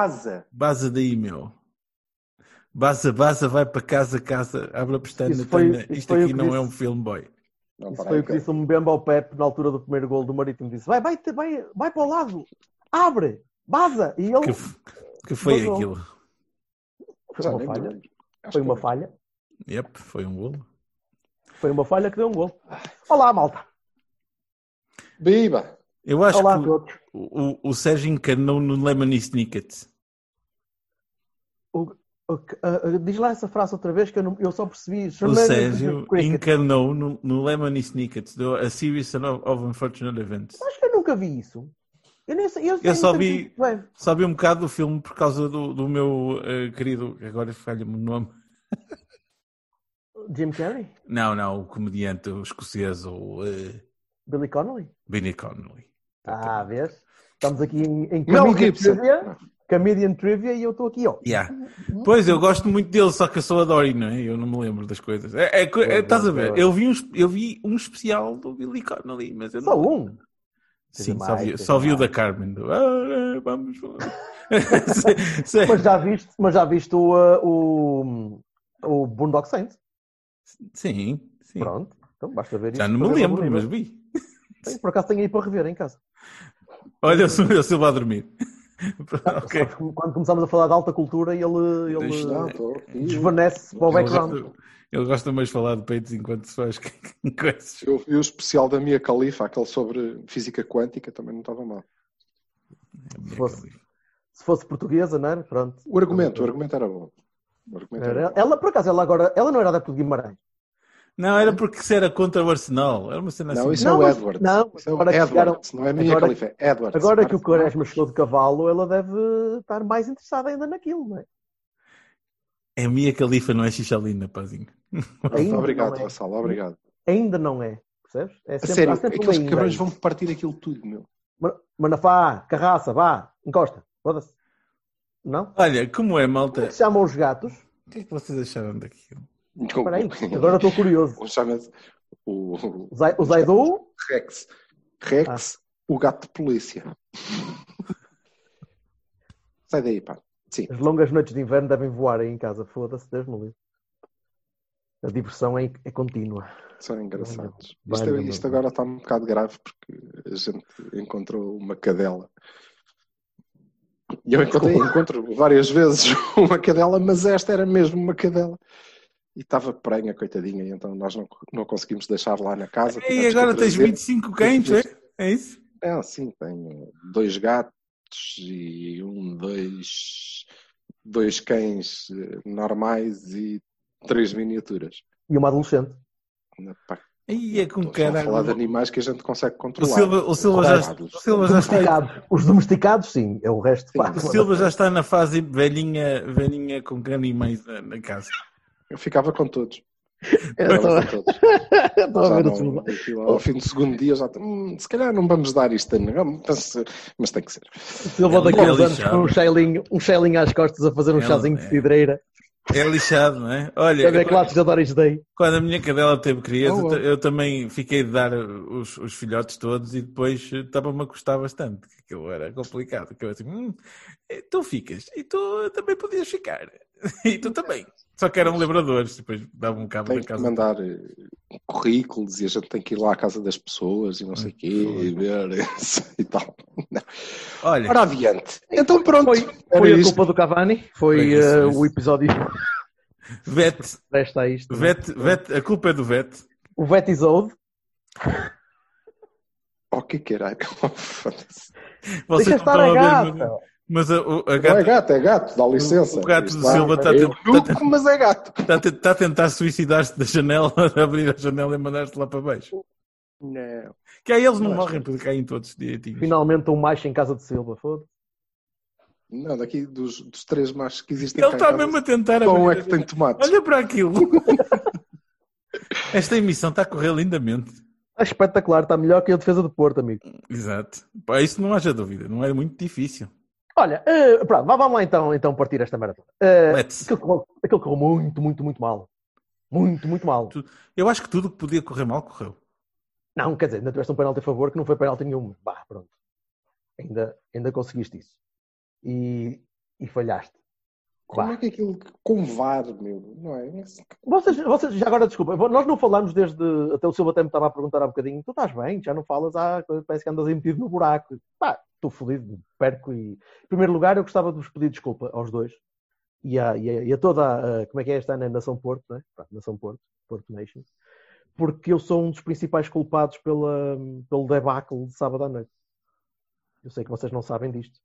Baza. Baza daí, meu. Baza, baza, vai para casa, casa, abre a pestana. Isso foi- isso Isto aqui não disse- é um filme boy. Não, Isso foi o que disse o Mbemba ao Pepe na altura do primeiro gol do Marítimo. Disse: vai, vai, vai, vai para o lado, abre, baza. E ele. Que, f- que foi Gol. aquilo? Foi uma falha. Foi uma falha. Yep, foi um golo. Foi uma falha que deu um gol. Olá, malta. Biba! Eu acho Olá a que todos. o, o, o Sérgio encanou no Lemony Snicket. O- o- ah, ah, diz lá essa frase outra vez que eu, não- eu só percebi. O Sérgio cricket. encanou no, no Lemony Snicket, do A Series of, of Unfortunate Events. Acho que eu nunca vi isso. Eu, nem eu, Eu só vi- Só vi um bocado do filme por causa do, do meu eh, querido, agora falha-me o nome. Jim Carrey? Não, não, o comediante o escocês, o eh, Billy Connolly? Benny Connolly. Ah, vês? Estamos aqui em, em Mel Gibson. Comedian Trivia e eu estou aqui, ó. Yeah. Pois, eu gosto muito dele, só que eu sou a Dory, não é? Eu não me lembro das coisas. É, é é- estás a ver? Eu vi, um, eu vi um especial do Billy Connolly, mas eu Só não... um. Sim, Seja só mais, vi, só vi o mais. da Carmen. Do, ah, vamos... Sim, sim. Mas já viste, mas já viste o, uh, o, o Boondock Saints? sim, sim. Pronto. Então basta ver Já isso não me lembro, mas vi. Sim, Por acaso tenho aí para rever em casa. Olha, eu sou eu Silva a dormir. Ok. Sabes que Quando começamos a falar de alta cultura, ele, ele aqui. desvanece para o Ele background. gosta, ele gosta mais de falar de peitos enquanto se faz coisas. Eu vi o especial da Mia Khalifa, aquele sobre física quântica, também não estava mal. É Se fosse, se fosse portuguesa, não era? Pronto. O argumento, o argumento era bom. O argumento era Era- bom. Ela, por acaso, ela agora, ela não era adepto de Guimarães. Não, era porque se era contra o Arsenal. Era uma cena Não, assim. isso Não, é o Edwards. não, Isso é o que Edwards, não é Mia agora- Khalifa, é Edwards. Agora que o Quaresma chegou de cavalo, ela deve estar mais interessada ainda naquilo, não é? É a minha califa, não é xixalina, pazinho. Ainda Obrigado, é. Vassal, obrigado. Ainda não é, percebes? É A sempre, sério, há sempre aqueles ainda cabrões vão partir aquilo tudo, meu. Ma- Manafá, carraça, vá, encosta, foda-se. Não? Olha, como é, Como é malta? que se chamam os gatos? O que é que vocês acharam daquilo? Agora estou curioso. O chama-se o, O O Zaidu, Rex. Rex, Ah. o gato de polícia. Sai daí, pá. Sim. as longas noites de inverno devem voar aí em casa, foda-se, Deus me livre. A diversão é, é contínua. São engraçados. Vai, Isto, vai, isto vai. agora está um bocado grave porque a gente encontrou uma cadela. E eu encontrei, encontro várias vezes uma cadela, mas esta era mesmo uma cadela. E estava prenha, coitadinha, e então nós não, não conseguimos deixar lá na casa. E agora tens trazer. 25 cães, é? É isso? É, sim, tenho dois gatos e um, dois, dois cães eh, normais e três miniaturas. E uma adolescente. Pá, Aí é com falar de animais que a gente consegue O controlar. Silva, o Silva já, o Silva já está, Domesticados. Os domesticados, sim. É o resto. pá. o Silva já está na fase velhinha, velhinha com animais na, na casa. Eu ficava com todos. Eu estou a ver não- aquilo, ao fim do segundo dia já hum, se calhar não vamos dar isto a ninguém, mas, mas tem que ser. Ele daqui a é anos com um chelinho, um chelinho às costas a fazer um Ele chazinho é. de cidreira. É lixado, não é? Olha, de Doris Day? quando a minha cadela teve criança, Oh, oh. eu também fiquei de dar os, os filhotes todos e depois eh, estava-me a custar bastante, que aquilo era complicado. Que eu assim, hum, eh, tu ficas, e tu também podias ficar, e tu também. Só que eram labradores, depois davam um cabo Tem da casa. mandar eh, currículos e a gente tem que ir lá à casa das pessoas e não sei o quê e ver isso e tal. Não. Olha, Ora adiante. Então pronto. Foi, foi a isto. culpa do Cavani. Foi Foi isso, isso. o episódio Vete, presta a isto. Vete, Vete, a culpa é do Vete. O Vetisode. Oh, que caralho. Vocês Deixa estar a estão a ver, gata. Mas a, o, a Não é gata, gato, é gato, dá licença. o gato do Silva está a é eunuco, mas é gato. está está a tentar suicidar-se da janela, abrir a janela e mandar-te lá para baixo. Não. Que aí eles não Não, morrem porque caem todos direitinhos. Finalmente um macho em casa de Silva, foda Não, daqui dos, dos três machos que existem Ele está casa, mesmo a tentar um abrir é que tem tomates. Olha para aquilo. Esta emissão está a correr lindamente. É espetacular, está melhor que a defesa do Porto, amigo. Exato. Pá, isso não haja dúvida. Não é muito difícil. Olha, eh, pronto, vamos lá então, então partir esta. Eh, Let's. aquilo, correu, aquilo correu muito, muito, muito mal. Muito, muito mal. Eu acho que tudo que podia correr mal, correu. Não, quer dizer, ainda tiveste um penalti a favor que não foi penalti nenhum. Bah, pronto. Ainda, ainda conseguiste isso. E, e falhaste. Como Bah. é que aquilo com VAR, meu? Não é? Vocês, vocês, já agora, desculpa, nós não falamos desde. Até o Silva até me estava a perguntar há bocadinho: tu estás bem? Já não falas? Ah, parece que andas aí metido no buraco. Pá, estou fodido, perco. E... Em primeiro lugar, eu gostava de vos pedir desculpa aos dois e a, e a, e a toda a. Como é que é esta? A Nação Porto, né? Nação Porto, Porto Nation. Porque eu sou um dos principais culpados pela, pelo debacle de sábado à noite. Eu sei que vocês não sabem disto.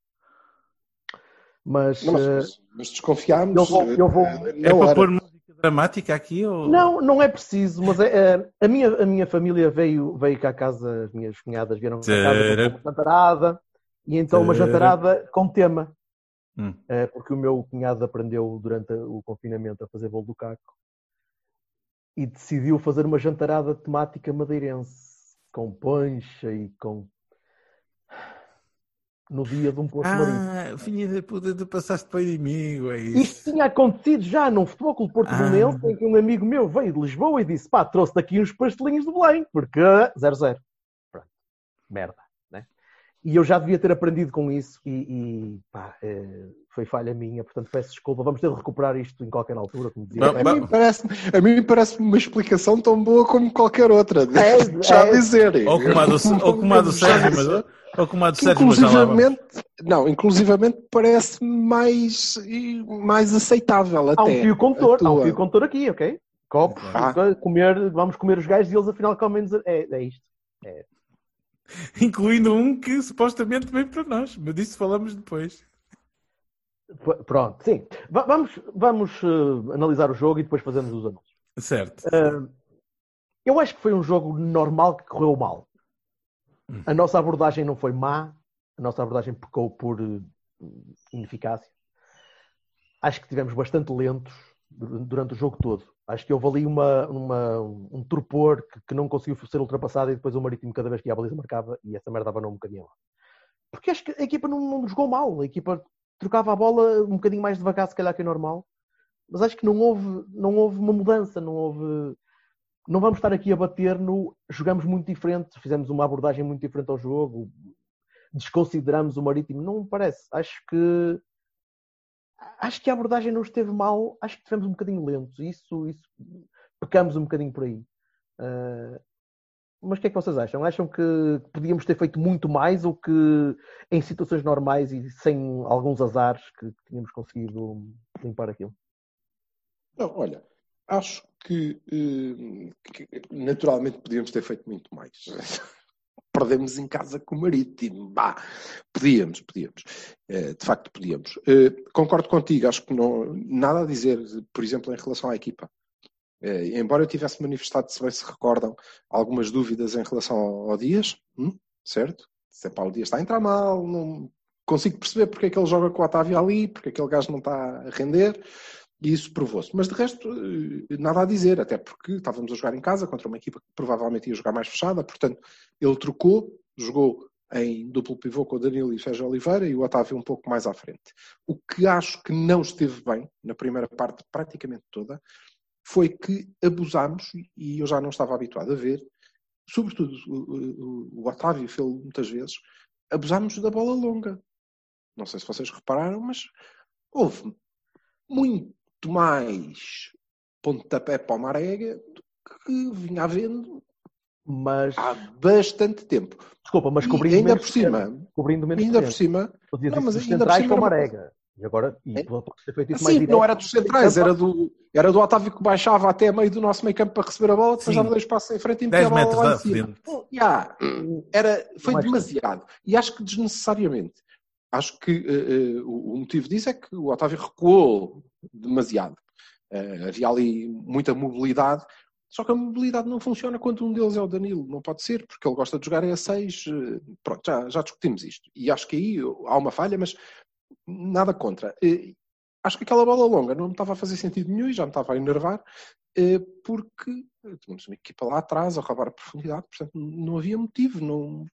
Mas. Não, mas, eh, mas- desconfiámos. eu vou- eu vou- eh, É para pôr música dramática aqui? Ou... Não, não é preciso, mas é, é- a, minha, a minha família veio, veio cá a casa, as minhas cunhadas vieram cá a casa com uma jantarada, e então uma jantarada com tema. Hum. Porque o meu cunhado aprendeu durante o confinamento a fazer bolo do caco e decidiu fazer uma jantarada temática madeirense, com poncha e com. No dia de um posto marítimo. Ah, filha da puta, tu passaste para o inimigo, é Isto isso. tinha acontecido já num Futebol Clube Porto Ah. Em que um amigo meu veio de Lisboa e disse: pá, trouxe daqui uns pastelinhos de Belém, porque 0-0. Pronto. Merda? E eu já devia ter aprendido com isso e, e, pá, eh, foi falha minha, portanto peço desculpa. Vamos ter de recuperar isto em qualquer altura, como dizia. Ba- A mim parece- a mim parece-me uma explicação tão boa como qualquer outra. É, já é. dizer. Ou como a do, ou como a do Já Sérgio, mas, ou como a do Que Sérgio, inclusivamente, não, inclusivamente parece mais, mais aceitável até. Há um fio condutor, há um fio condutor aqui, ok? Copos, Ah. comer, vamos comer os gajos e eles afinal comem-nos. É, é isto. Incluindo um que supostamente vem para nós, mas disso falamos depois. P- Pronto, sim. Va- vamos vamos eh, analisar o jogo e depois fazemos os anúncios. Certo. Uh, eu acho que foi um jogo normal que correu mal. A nossa abordagem não foi má, a nossa abordagem pecou por uh, ineficácia. Acho que tivemos bastante lentos durante o jogo todo. Acho que houve ali uma, uma- um torpor que, que não conseguiu ser ultrapassado e depois o Marítimo, cada vez que ia a baliza, marcava e essa merda dava um bocadinho lá. Porque acho que a equipa não, não jogou mal. A equipa trocava a bola um bocadinho mais devagar, se calhar, que é normal. Mas acho que não houve, não houve uma mudança, não houve. Não vamos estar aqui a bater no. Jogamos muito diferente, fizemos uma abordagem muito diferente ao jogo, desconsideramos o Marítimo. Não me parece. Acho que. Acho que a abordagem não esteve mal, acho que estivemos um bocadinho lentos. Isso, isso pecamos um bocadinho por aí. Ah, mas o que é que vocês acham? Acham que podíamos ter feito muito mais ou que em situações normais e sem alguns azares que tínhamos conseguido limpar aquilo? Não, olha, acho que, eh, que naturalmente podíamos ter feito muito mais. Perdemos em casa com o Marítimo. Bah, podíamos, podíamos. Eh, De facto, podíamos. Eh, Concordo contigo, acho que não nada a dizer, por exemplo, em relação à equipa. Eh, Embora eu tivesse manifestado, se bem se recordam, algumas dúvidas em relação ao Dias, hum, certo? Se é para o Dias está a entrar mal, não consigo perceber porque é que ele joga com o Otávio ali, porque aquele gajo não está a render. E isso provou-se. Mas de resto, eh, nada a dizer, até porque estávamos a jogar em casa contra uma equipa que provavelmente ia jogar mais fechada, portanto, ele trocou, jogou em duplo pivô com o Danilo e Sérgio Oliveira e o Otávio um pouco mais à frente. O que acho que não esteve bem, na primeira parte praticamente toda, foi que abusámos, e eu já não estava habituado a ver, sobretudo o, o, o Otávio fez muitas vezes, abusámos da bola longa. Não sei se vocês repararam, mas houve muito mais pontapé para o Marega do que vinha havendo Mas, há bastante tempo. desculpa, mas E cobrindo ainda menos por cima. Cobrindo menos ainda por cima, Não, mas dos ainda por centrais cima com o Marega. E agora, e É? ter feito isso mais não era dos centrais, era do, era do Otávio que baixava até meio do nosso meio campo para receber a bola, depois dava dois passos em frente e metia 10 a bola lá em cima. Yeah, era, foi demasiado. E acho que desnecessariamente. Acho que uh, uh, o motivo disso é que o Otávio recuou demasiado. Uh, havia ali muita mobilidade, só que a mobilidade não funciona quando um deles é o Danilo. Não pode ser, porque ele gosta de jogar a 6. Pronto, já, já discutimos isto. E acho que aí há uma falha, mas nada contra. Acho que aquela bola longa não me estava a fazer sentido nenhum e já me estava a enervar, porque tínhamos uma equipa lá atrás a roubar a profundidade, portanto não havia motivo. Não,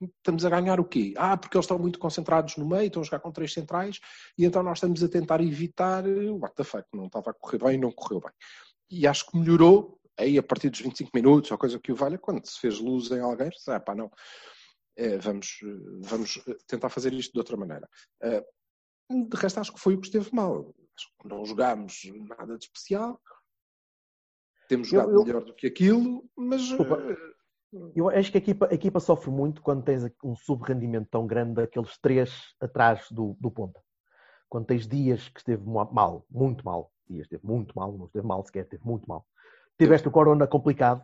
estamos a ganhar o quê? Ah, porque eles estão muito concentrados no meio, estão a jogar com três centrais, e então nós estamos a tentar evitar eh, what the fuck, não estava a correr bem, não correu bem. E acho que melhorou aí a partir dos 25 minutos, ou coisa que o valha, quando se fez luz em alguém, ah pá, não, é, vamos, vamos tentar fazer isto de outra maneira. Eh, de resto, acho que foi o que esteve mal. Acho que não jogámos nada de especial, temos jogado eu, eu... melhor do que aquilo, mas... Desculpa eu acho que a equipa, a equipa sofre muito quando tens um subrendimento tão grande daqueles três atrás do, do ponta. Quando tens dias que esteve mal, muito mal, dias esteve muito mal, não esteve mal sequer, esteve muito mal. Tiveste o Corona complicado,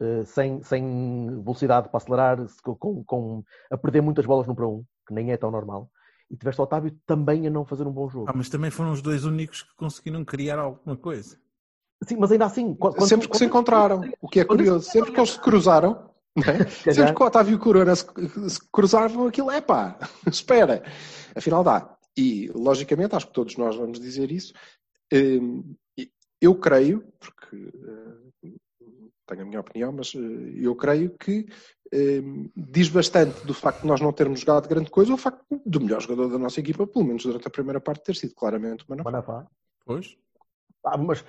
uh, sem, sem velocidade para acelerar, com, com, a perder muitas bolas no para um, que nem é tão normal. E tiveste o Otávio também a não fazer um bom jogo. Ah, mas também foram os dois únicos que conseguiram criar alguma coisa. Sim, mas ainda assim. Quando, sempre que quando, se encontraram, o que é curioso, sempre que eles se cruzaram, é? sempre que o Otávio e o Corona se, se cruzavam, aquilo é pá, espera, afinal dá. E logicamente, acho que todos nós vamos dizer isso. Hum, eu creio, porque hum, tenho a minha opinião, mas hum, eu creio que diz bastante do facto de nós não termos jogado grande coisa, o facto do melhor jogador da nossa equipa, pelo menos durante a primeira parte, ter sido claramente o Manafá. Manafá. Pois. Ah, mas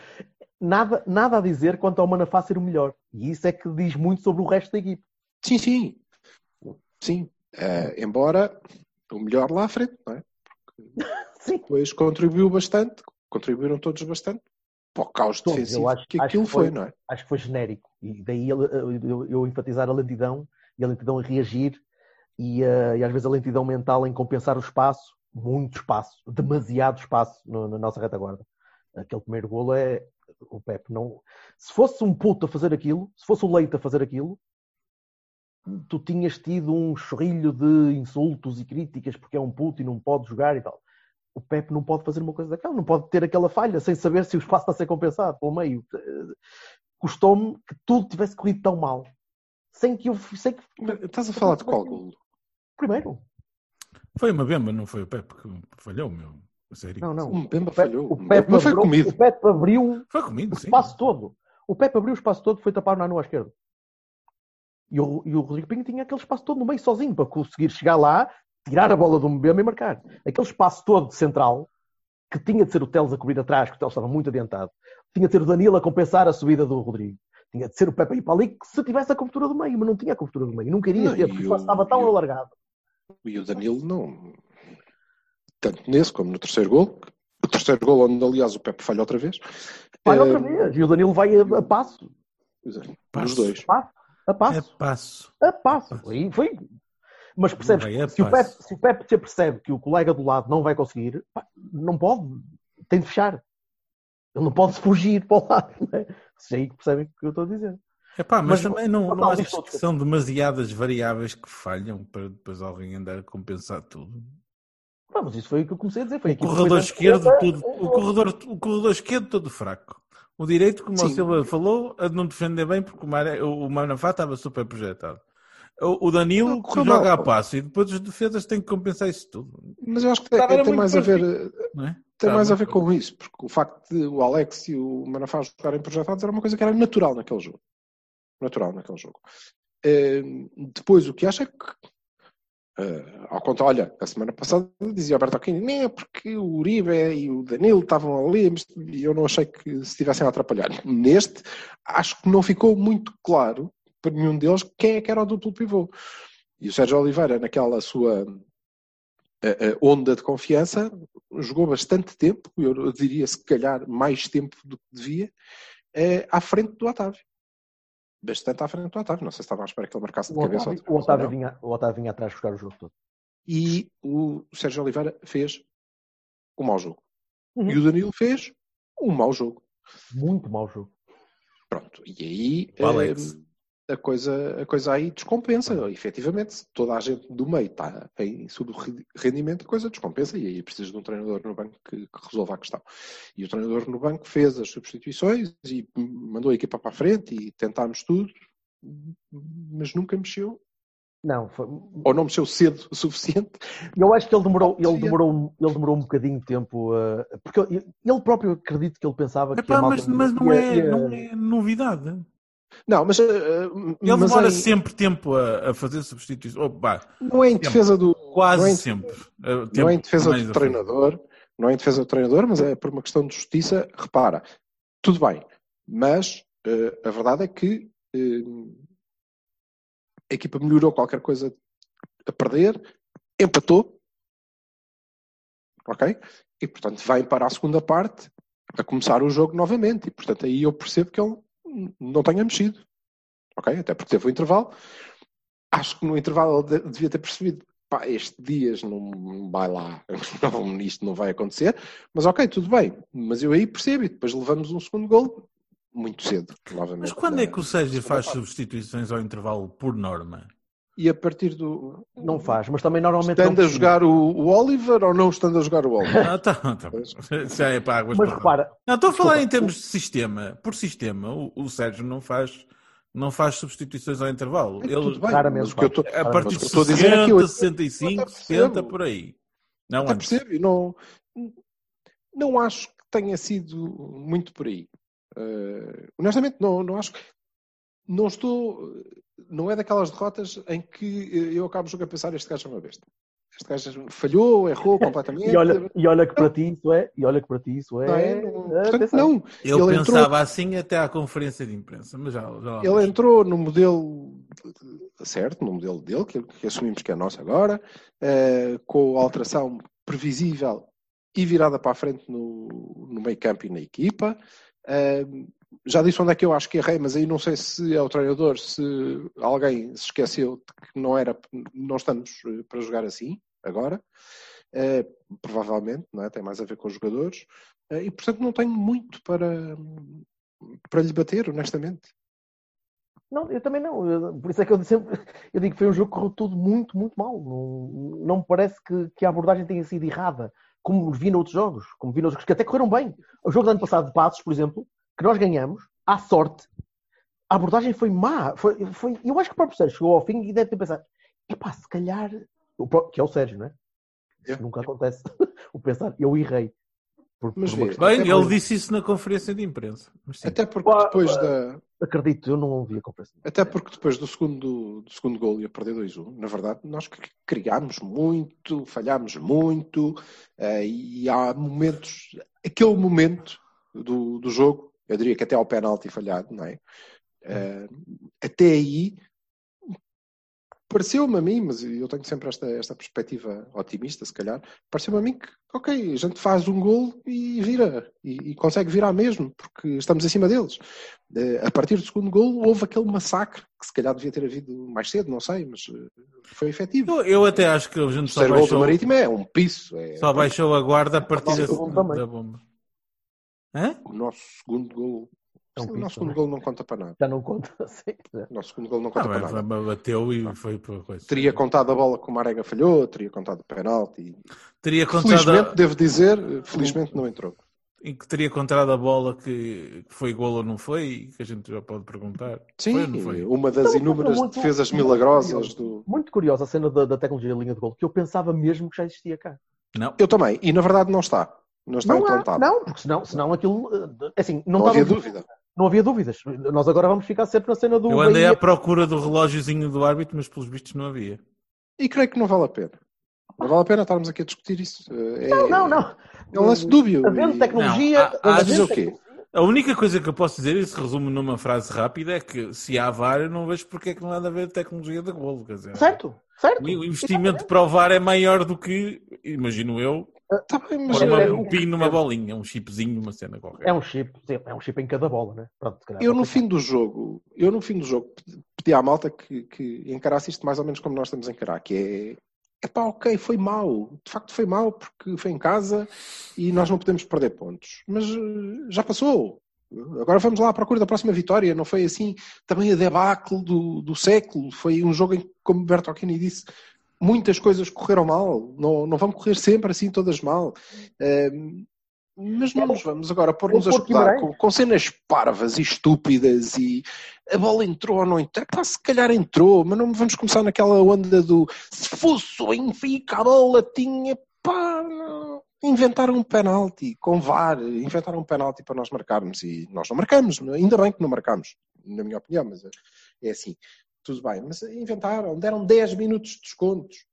nada, nada a dizer quanto ao Manafá ser o melhor. E isso é que diz muito sobre o resto da equipe. Sim, sim. Sim. Uh, embora o melhor lá à frente, não é? Porque depois contribuiu bastante, contribuíram todos bastante para o caos todos, defensivo acho, que aquilo que foi, foi, não é? Acho que foi genérico. E daí eu, eu, eu enfatizar a lentidão e a lentidão em reagir e, uh, e, às vezes a lentidão mental em compensar o espaço, muito espaço, demasiado espaço no, na nossa retaguarda. Aquele primeiro golo é, o Pepe não. Se fosse um puto a fazer aquilo, se fosse o Leite a fazer aquilo, tu tinhas tido um chorrilho de insultos e críticas porque é um puto e não pode jogar e tal. O Pepe não pode fazer uma coisa daquela, não pode ter aquela falha sem saber se o espaço está a ser compensado pelo meio. Custou-me que tudo tivesse corrido tão mal. Sem que eu. Sem que... Estás a falar de qual gol? Primeiro. Foi uma bemba, não foi o Pepe que falhou, meu. Sério? Não, não. Um Bemba falhou. O Pepe não foi abriu, comido. O Pepe abriu foi comido, o espaço sim. todo. O Pepe abriu o espaço todo foi tapar o Nano à esquerda. E o, e o Rodrigo Pinho tinha aquele espaço todo no meio sozinho para conseguir chegar lá, tirar a bola do Mbemba e marcar. Aquele espaço todo central, que tinha de ser o Teles a cobrir atrás, que o Teles estava muito adiantado. Tinha de ser o Danilo a compensar a subida do Rodrigo. Tinha de ser o Pepe a ir para ali, que se tivesse a cobertura do meio, mas não tinha a cobertura do meio. Não queria ter, porque o espaço estava tão alargado. E o Danilo não. Tanto nesse como no terceiro gol, o terceiro gol, onde aliás o Pepe falha outra vez. Falha é... outra vez. E o Danilo vai a, a passo. Passo. Os dois. Passo. A passo. É passo. A passo. Foi, foi. Mas percebes que se, o Pepe, se o Pepe se percebe que o colega do lado não vai conseguir, pá, não pode. Tem de fechar. Ele não pode fugir para o lado. Né? Se aí percebem o que eu estou a dizer. Epá, mas, mas também não, não achas que são demasiadas variáveis que falham para depois alguém andar a compensar tudo? Pá, mas isso foi o que eu comecei a dizer. Foi o corredor esquerdo, todo, o, corredor, o corredor esquerdo todo fraco. O direito, como Sim. o Silva falou, a não defender bem porque o Manafá estava super projetado. O Danilo que joga a passo e depois os defesas têm que compensar isso tudo. Mas eu acho que tem, tem mais a ver, é? tem mais a ver com isso, porque o facto de o Alex e o Manafá jogarem projetados era uma coisa que era natural naquele jogo. Natural naquele jogo. Uh, depois o que acho é que Uh, ao contrário, olha, a semana passada dizia Alberto Aquino, nem é porque o Uribe e o Danilo estavam ali e eu não achei que se estivessem a atrapalhar. Neste, acho que não ficou muito claro para nenhum deles quem é que era o duplo pivô. E o Sérgio Oliveira, naquela sua uh, uh, onda de confiança, jogou bastante tempo, eu diria se calhar mais tempo do que devia, à frente do Otávio bastante à frente do Otávio. Não sei se estava à espera que ele marcasse de o cabeça. Otávio, o, Otávio vinha, o Otávio vinha atrás buscar o jogo todo. E o Sérgio Oliveira fez um mau jogo. Uhum. E o Danilo fez um mau jogo. Muito mau jogo. Pronto. E aí. A coisa, a coisa aí descompensa. Efetivamente, se toda a gente do meio está em sub-rendimento, a coisa descompensa e aí precisa de um treinador no banco que, que, resolva a questão. E o treinador no banco fez as substituições e mandou a equipa para a frente e tentámos tudo, mas nunca mexeu. Não, foi... Ou não mexeu cedo o suficiente. Eu acho que ele demorou, ele demorou, ele demorou um bocadinho de tempo, uh, porque ele próprio acredito que ele pensava Epá, que a mas, mas não, ia, é, ia... não é novidade. Não, mas. Uh, ele mas demora em... sempre tempo a, a fazer substituições. Oh, bah, não é em defesa do. Quase não é em, sempre. Não é em defesa do treinador, não é em defesa do treinador, mas é por uma questão de justiça. Repara, tudo bem, mas uh, a verdade é que a equipa melhorou qualquer coisa a perder, empatou, ok? E portanto vai para a segunda parte a começar o jogo novamente. E portanto aí eu percebo que ele não tenha mexido, ok? Até porque teve o intervalo. Acho que no intervalo ele devia ter percebido. Pá, este dias não vai lá, não, isto não vai acontecer, mas ok, tudo bem. Mas eu aí percebo e depois levamos um segundo gol muito cedo, novamente. Mas quando é que o Sérgio faz parte. substituições ao intervalo por norma? E a partir do. Não faz, mas também normalmente. Estando a jogar o, o, Oliver ou não estando a jogar o Oliver? Ah, tá, tá. Já é para águas Mas repara. Não, estou a falar desculpa, em termos de sistema. Por sistema, o, o Sérgio não faz não faz substituições ao intervalo. É, Ele, bem, mas eu tô, a partir de 60, aqui, 65, 70, por aí. Não até percebo, não, não acho que tenha sido muito por aí. Uh, honestamente, não, não acho que. Não estou. Não é daquelas derrotas em que eu acabo o jogo a pensar: este gajo é uma besta. Este gajo falhou, errou completamente. e, olha, e olha que para ti isso é. E olha que para ti isso é. Não, é, não, portanto, não. Eu ele pensava entrou, assim até à conferência de imprensa, mas já, já Ele entrou no modelo certo, no modelo dele, que, que assumimos que é nosso agora, uh, com a alteração previsível e virada para a frente no, no meio campo e na equipa. Uh, já disse onde é que eu acho que errei, mas aí não sei se é o treinador, se alguém se esqueceu de que não era, não estamos eh, para jogar assim agora. Uh, provavelmente, não é? tem mais a ver com os jogadores. Uh, e portanto não tenho muito para, para lhe bater, honestamente. Não, eu também não. Eu, por isso é que eu sempre eu digo que foi um jogo que correu tudo muito, muito mal. Não, não me parece que, que a abordagem tenha sido errada como vi noutros jogos, como vi noutros que até correram bem. O jogo do ano passado de Passos, por exemplo, que nós ganhamos, à sorte, a abordagem foi má. Foi, foi, eu acho que o próprio Sérgio chegou ao fim e deve ter pensado, epá, se calhar, que é o Sérgio, não é? Isso nunca acontece. o pensar, eu errei. Por, mas por bem, ele disse isso na conferência de imprensa. Até porque depois da. Acredito, eu não ouvi a conferência. Até porque depois do segundo, do segundo gol ia perder 2-1. Na verdade, nós criámos muito, falhámos muito, uh, e há momentos. Aquele momento do, do jogo, eu diria que até ao penalti falhado, não é? Uh, até aí pareceu-me a mim, mas eu tenho sempre esta, esta perspectiva otimista, se calhar, pareceu-me a mim que, ok, a gente faz um gol e vira, e, e consegue virar mesmo, porque estamos acima deles. Uh, a partir do segundo gol houve aquele massacre, que se calhar devia ter havido mais cedo, não sei, mas uh, foi efetivo. Eu, eu, até acho que a gente só baixou... do Marítimo é um piso. É... Só baixou a guarda a partir da, da bomba. Hã? O nosso segundo gol é um o nosso segundo gol não conta para nada. Já não conta, sim. O nosso segundo gol não conta ah, para nada. Bateu e foi para coisa. Teria contado a bola que o Marega falhou, teria contado o penalti. Teria contado felizmente, a... devo dizer, felizmente não entrou. E que teria contado a bola que foi gol ou não foi, que a gente já pode perguntar. Sim, foi foi? uma das então, inúmeras muito, defesas muito milagrosas do. Muito curiosa a cena da, da tecnologia da linha de gol, que eu pensava mesmo que já existia cá. Não. Eu também, e na verdade não está. Não está não implantado. Há, não, porque senão, senão aquilo. Eh, assim, não, não havia dúvida não havia dúvidas. Nós agora vamos ficar sempre na cena do. Eu andei à procura do relógiozinho do árbitro, mas pelos vistos não havia. E creio que não vale a pena. Não vale a pena estarmos aqui a discutir isso. É, não, não, não. É um lance dúbio. Havendo tecnologia. Não, há, há dizer o quê? A única coisa que eu posso dizer, e se resume numa frase rápida, é que se há VAR, eu não vejo porque é que não há de haver tecnologia de golo. Quer dizer, certo, certo. O investimento para o VAR é maior do que, imagino eu, Tá bem, mas uma, é, um pin numa bolinha, um chipzinho, uma cena qualquer. É um chip, é um chip em cada bola, né? Pronto, eu no fim do jogo, eu no fim do jogo pedi à malta que, que encarasse isto mais ou menos como nós estamos a encarar, que é é pá, ok, foi mal. De facto foi mal porque foi em casa e nós não podemos perder pontos. Mas eh, já passou. Agora vamos lá à procura da próxima vitória. Não foi assim também a debacle do, do século. Foi um jogo em que, como Bertolini disse, muitas coisas correram mal. Não, não vão correr sempre assim todas mal. Um, mas não nos vamos agora pôr-nos a escutar com, com, cenas parvas e estúpidas e a bola entrou ou não entrou. Pá, se calhar entrou, mas não vamos começar naquela onda do se fosse o Benfica a bola tinha pá, não. inventaram um penalti com VAR, inventaram um penalti para nós marcarmos e nós não marcamos, ainda bem que não marcamos, na minha opinião, mas é assim, tudo bem, mas inventaram, deram 10 minutos de descontos.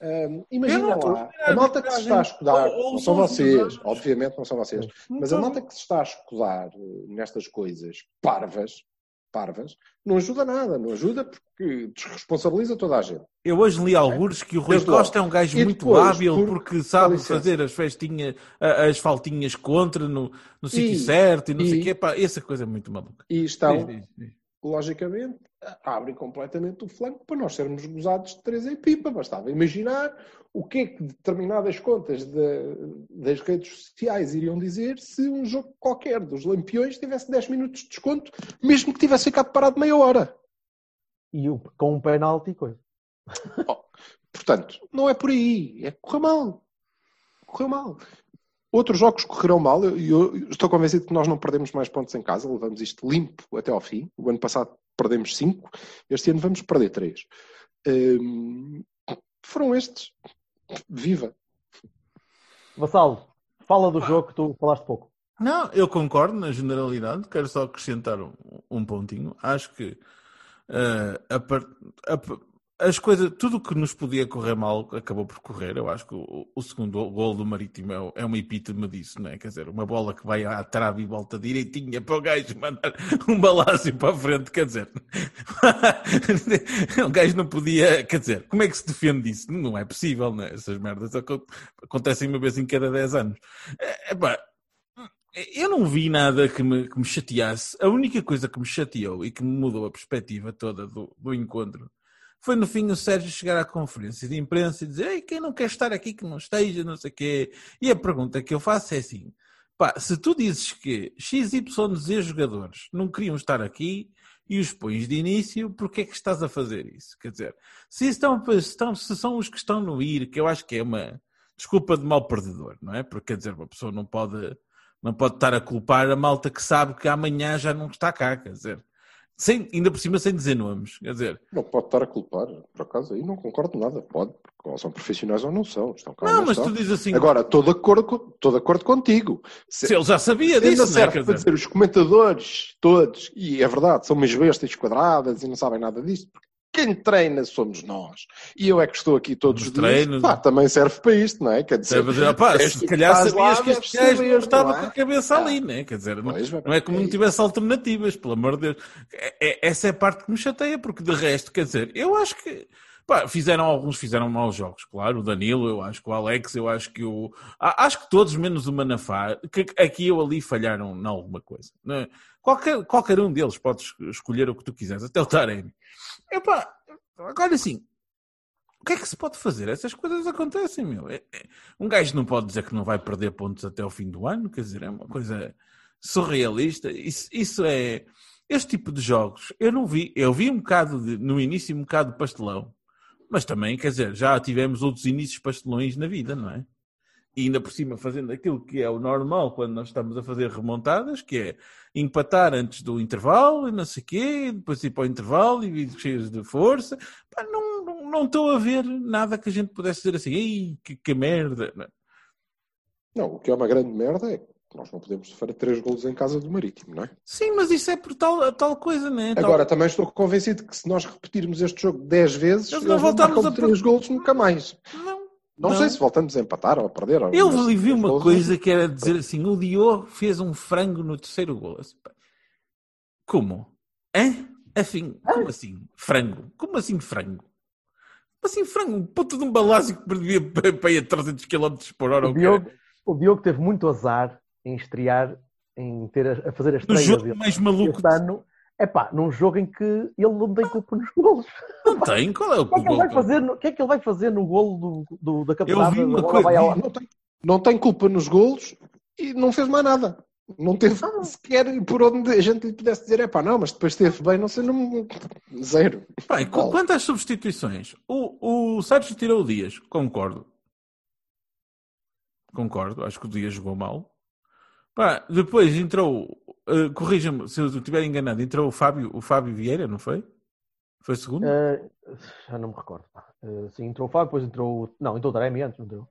Um, imagina lá, a malta que se está a escudar, não são vocês, obviamente não são vocês, mas a malta que se está a escudar eh, nestas coisas parvas, parvas, não ajuda nada, não ajuda porque desresponsabiliza toda a gente. Eu hoje li alguns que o Rui Costa é um gajo e muito depois, hábil por... porque sabe fazer as festinhas, as faltinhas contra no, no sítio certo e não e... sei o quê. Pá, essa coisa é muito maluca. E estão, diz, diz, diz logicamente, abre completamente o flanco para nós sermos gozados de três em pipa. Bastava imaginar o que é que determinadas contas de, das redes sociais iriam dizer se um jogo qualquer dos Lampiões tivesse 10 minutos de desconto, mesmo que tivesse ficado parado meia hora. E o, com um penalti, coisa. Oh, portanto, não é por aí. É correu mal. Correu mal. Outros jogos correram mal e eu, eu estou convencido que nós não perdemos mais pontos em casa, levamos isto limpo até ao fim. O ano passado perdemos 5, este ano vamos perder 3. Um, foram estes. Viva! Vassalo, fala do jogo que tu falaste pouco. Não, eu concordo na generalidade, quero só acrescentar um, um pontinho. Acho que uh, a, a, as coisas, tudo o que nos podia correr mal acabou por correr. Eu acho que o, o segundo gol do Marítimo é, é uma epítome disso, não é? Quer dizer, uma bola que vai à trave e volta direitinha para o gajo mandar um balácio para a frente, quer dizer, o gajo não podia, quer dizer, como é que se defende disso? Não é possível, não é? Essas merdas acontecem uma vez em cada 10 anos. É, epá, eu não vi nada que me, que me chateasse. A única coisa que me chateou e que me mudou a perspectiva toda do, do encontro foi no fim o Sérgio chegar à conferência de imprensa e dizer Ei, quem não quer estar aqui que não esteja, não sei o quê. E a pergunta que eu faço é assim, pá, se tu dizes que XYZ jogadores não queriam estar aqui e os pões de início, porquê é que estás a fazer isso? Quer dizer, se, estão, se, estão, se são os que estão no ir, que eu acho que é uma desculpa de mal perdedor, não é? Porque, quer dizer, uma pessoa não pode, não pode estar a culpar a malta que sabe que amanhã já não está cá, quer dizer sem, ainda por cima sem dizer nomes, quer dizer... Não pode estar a culpar, por acaso, aí não concordo nada, pode, ou são profissionais ou não são. Estão cá não, mas tu dizes assim... Agora, estou de acordo, estou de acordo contigo. Se, se ele já sabia disso, não é? Quer dizer... dizer, os comentadores todos, e é verdade, são umas bestas quadradas e não sabem nada disto, porque quem treina somos nós. E eu é que estou aqui todos os dias. Pá, também serve para isto, não é? Quer dizer, dizer pá, se calhar sabias que este gajo não estava é? com a cabeça ah, ali, né? Quer dizer, pois, não, não, é como é não tivesse alternativas, pelo amor de Deus. É, é, essa é a parte que me chateia, porque de resto, quer dizer, eu acho que. Pá, fizeram alguns fizeram maus jogos, claro. O Danilo, eu acho que o Alex, eu acho que o. Acho que todos, menos o Manafá, que aqui ou ali falharam em alguma coisa. Né? Qualquer, qualquer um deles pode escolher o que tu quiseres, até o Taremi. Epá, agora sim, o que é que se pode fazer? Essas coisas acontecem, meu. É, é, um gajo não pode dizer que não vai perder pontos até o fim do ano, quer dizer, é uma coisa surrealista. Isso, isso é. Este tipo de jogos, eu não vi, eu vi um bocado de, no início um bocado de pastelão, mas também, quer dizer, já tivemos outros inícios pastelões na vida, não é? E ainda por cima fazendo aquilo que é o normal quando nós estamos a fazer remontadas, que é empatar antes do intervalo e não sei o quê, depois ir para o intervalo e cheios de força. Pá, não, não, não estou a ver nada que a gente pudesse dizer assim, ei, que, que merda. Não. não, o que é uma grande merda é nós não podemos sofrer três golos em casa do Marítimo, não é? Sim, mas isso é por tal, tal coisa, não é? Tal... Agora, também estou convencido que se nós repetirmos este jogo dez vezes, nós não voltamos a três golos nunca mais. Não. Não, não, sei se voltamos a empatar ou a perder. Ou eu vi uma coisa que era dizer assim: o Diogo fez um frango no terceiro gol. Como? Hã? Assim, como assim? Frango? Como assim frango? Como assim frango? Um puto de um balácio que perdia para ir a 300 km por hora. O Diogo, o Diogo teve muito azar em estrear, em ter a, a fazer a estreia jogo mais maluco este ano é pá, num jogo em que ele não tem culpa nos golos. Não tem? Qual é o, o que é que ele vai fazer no, O que é que ele vai fazer no golo do, do da capital? Não, tem, não tem culpa nos golos e não fez mais nada. Não teve sequer por onde a gente lhe pudesse dizer, é pá, não, mas depois esteve bem, não sei, não... zero. Pá, e qu- Bola. quantas substituições? O, o Sérgio tirou o Dias, concordo. Concordo, acho que o Dias jogou mal. Pá, depois entrou, uh, corrija-me se eu estiver enganado, entrou o Fábio, o Fábio Vieira, não foi? Foi segundo? Eh, já não me recordo. Eh, sim, entrou o Fábio, depois entrou. o- Não, entrou o Taremi antes, não entrou?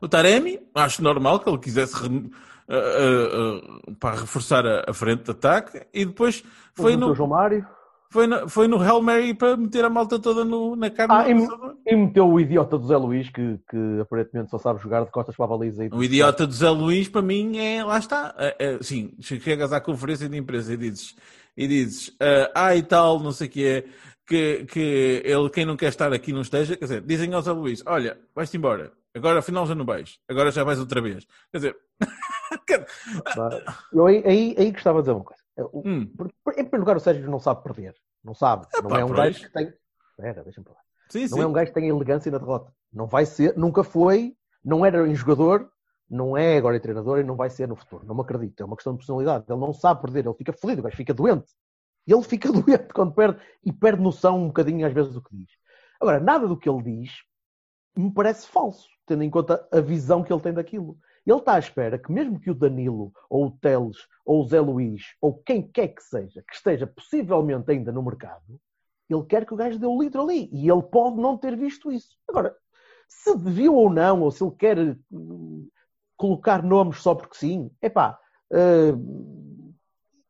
O Taremi, acho normal que ele quisesse re- uh, uh, uh, para reforçar a, a frente de ataque e depois foi no, o João Mário. Foi, no, foi no Hail Mary para meter a malta toda no, na carne. Ah, e, e meteu o idiota do Zé Luís, que, que aparentemente só sabe jogar de costas para a baliza. E O idiota do Zé Luís, para mim, é. Lá está. É, é, sim, chegas à conferência de imprensa e dizes, e dizes ah, ah, e tal, não sei o que é, que, que ele, quem não quer estar aqui, não esteja. Quer dizer, dizem ao Zé Luís: olha, vais-te embora. Agora, afinal, já não vais. Agora já vais outra vez. Quer dizer. Eu aí, aí, aí gostava de dizer uma coisa. O- hum, Em primeiro lugar, o Sérgio não sabe perder. Não sabe. não Epá, é um gajo que tem. Espera, deixa-me falar. sim, Não sim. é um gajo que tem elegância na derrota. Não vai ser, nunca foi, não era em jogador, não é agora em treinador e não vai ser no futuro. Não me acredito. É uma questão de personalidade. Ele não sabe perder, ele fica fodido, o gajo fica doente. Ele fica doente quando perde e perde noção um bocadinho às vezes do que diz. Agora, nada do que ele diz me parece falso, tendo em conta a visão que ele tem daquilo. Ele está à espera que mesmo que o Danilo, ou o Teles, ou o Zé Luís, ou quem quer que seja, que esteja possivelmente ainda no mercado, ele quer que o gajo dê o litro ali. E ele pode não ter visto isso. Agora, se deviu ou não, ou se ele quer hum, colocar nomes só porque sim, epá, hum,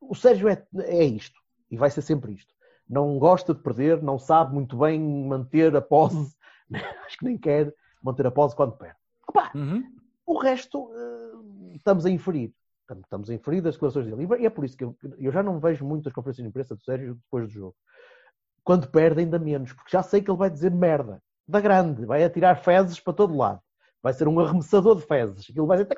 o Sérgio é, é isto. E vai ser sempre isto. Não gosta de perder, não sabe muito bem manter a pose. Acho que nem quer manter a pose quando perde. Epá, Uhum. O resto eh, estamos a inferir. Estamos- a inferir das declarações dele. E é por isso que eu, eu já não vejo muito as conferências de imprensa do Sérgio depois do jogo. Quando perde, ainda menos, porque já sei que ele vai dizer merda. Da grande, vai atirar fezes para todo lado. Vai ser um arremessador de fezes. Aquilo vai dizer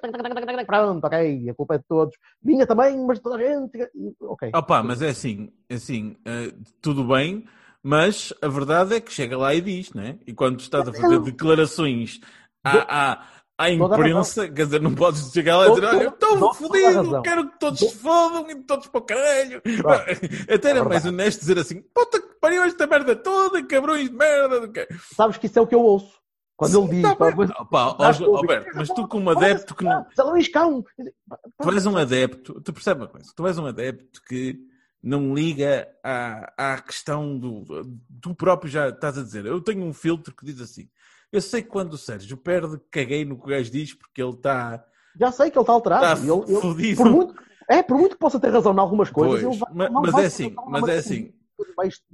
pronto, ok, a culpa é de todos. Minha também, mas de toda a gente. Ok. Opa, mas é assim, é assim, eh, tudo bem, mas a verdade é que chega lá e diz, né? E quando estás a fazer declarações à, à, à imprensa, quer dizer, não podes chegar lá e dizer, olha, estou fodido, quero que todos Do- se fodam e todos para o caralho. Até era É mais honesto dizer assim, puta que pariu esta merda toda, cabrões de merda. do que-" Sabes que isso é o que eu ouço. Quando ele diz. Tá pá, mas- Opa, ó, Estás a ouvir? Alberto, mas tu como adepto que não... Zé Luís Cão. Tu és um adepto, tu percebes uma coisa, tu és um adepto que não liga à, à questão do. Tu próprio já estás a dizer. Eu tenho um filtro que diz assim: eu sei que quando o Sérgio perde, caguei no que o gajo diz porque ele está. Já sei que ele está alterado. Está Ele- ele- por muito, é, por muito que possa ter razão em algumas coisas, Pois, vai, mas- não mas vai é assim, mas é assim.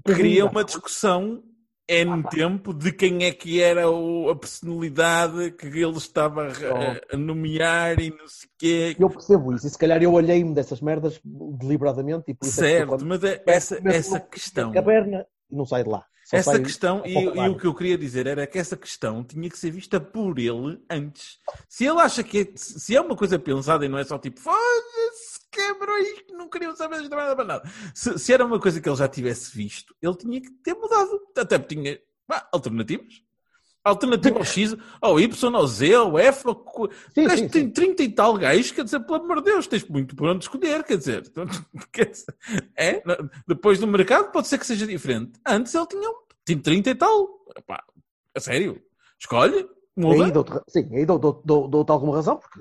Cria uma discussão N tempo de quem é que era o- a personalidade que ele estava a, a nomear e não sei o quê. Eu percebo isso, e se calhar eu olhei-me dessas merdas deliberadamente e por isso é Certo, quando mas é essa, essa questão. caverna e não sai de lá. Só Essa questão, e, e o que eu queria dizer era que essa questão tinha que ser vista por ele antes. Se ele acha que é, se é uma coisa pensada e não é só tipo foda-se, cabrões que não queriam saber desta merda para nada. Se, se era uma coisa que ele já tivesse visto, ele tinha que ter mudado. Até porque tinha pá, alternativas. Alternativa ao X, ao Y, ao Z, ao F, ao... Sim, sim, tem sim. 30 e tal gajos, quer dizer, pelo amor de Deus, tens muito por onde escolher, quer dizer. É, depois do mercado pode ser que seja diferente. Antes ele tinha, tinha 30 e tal. Epá, a sério, escolhe, muda. Aí dou-te ra- sim, aí dou- dou- dou- dou-te alguma razão, porque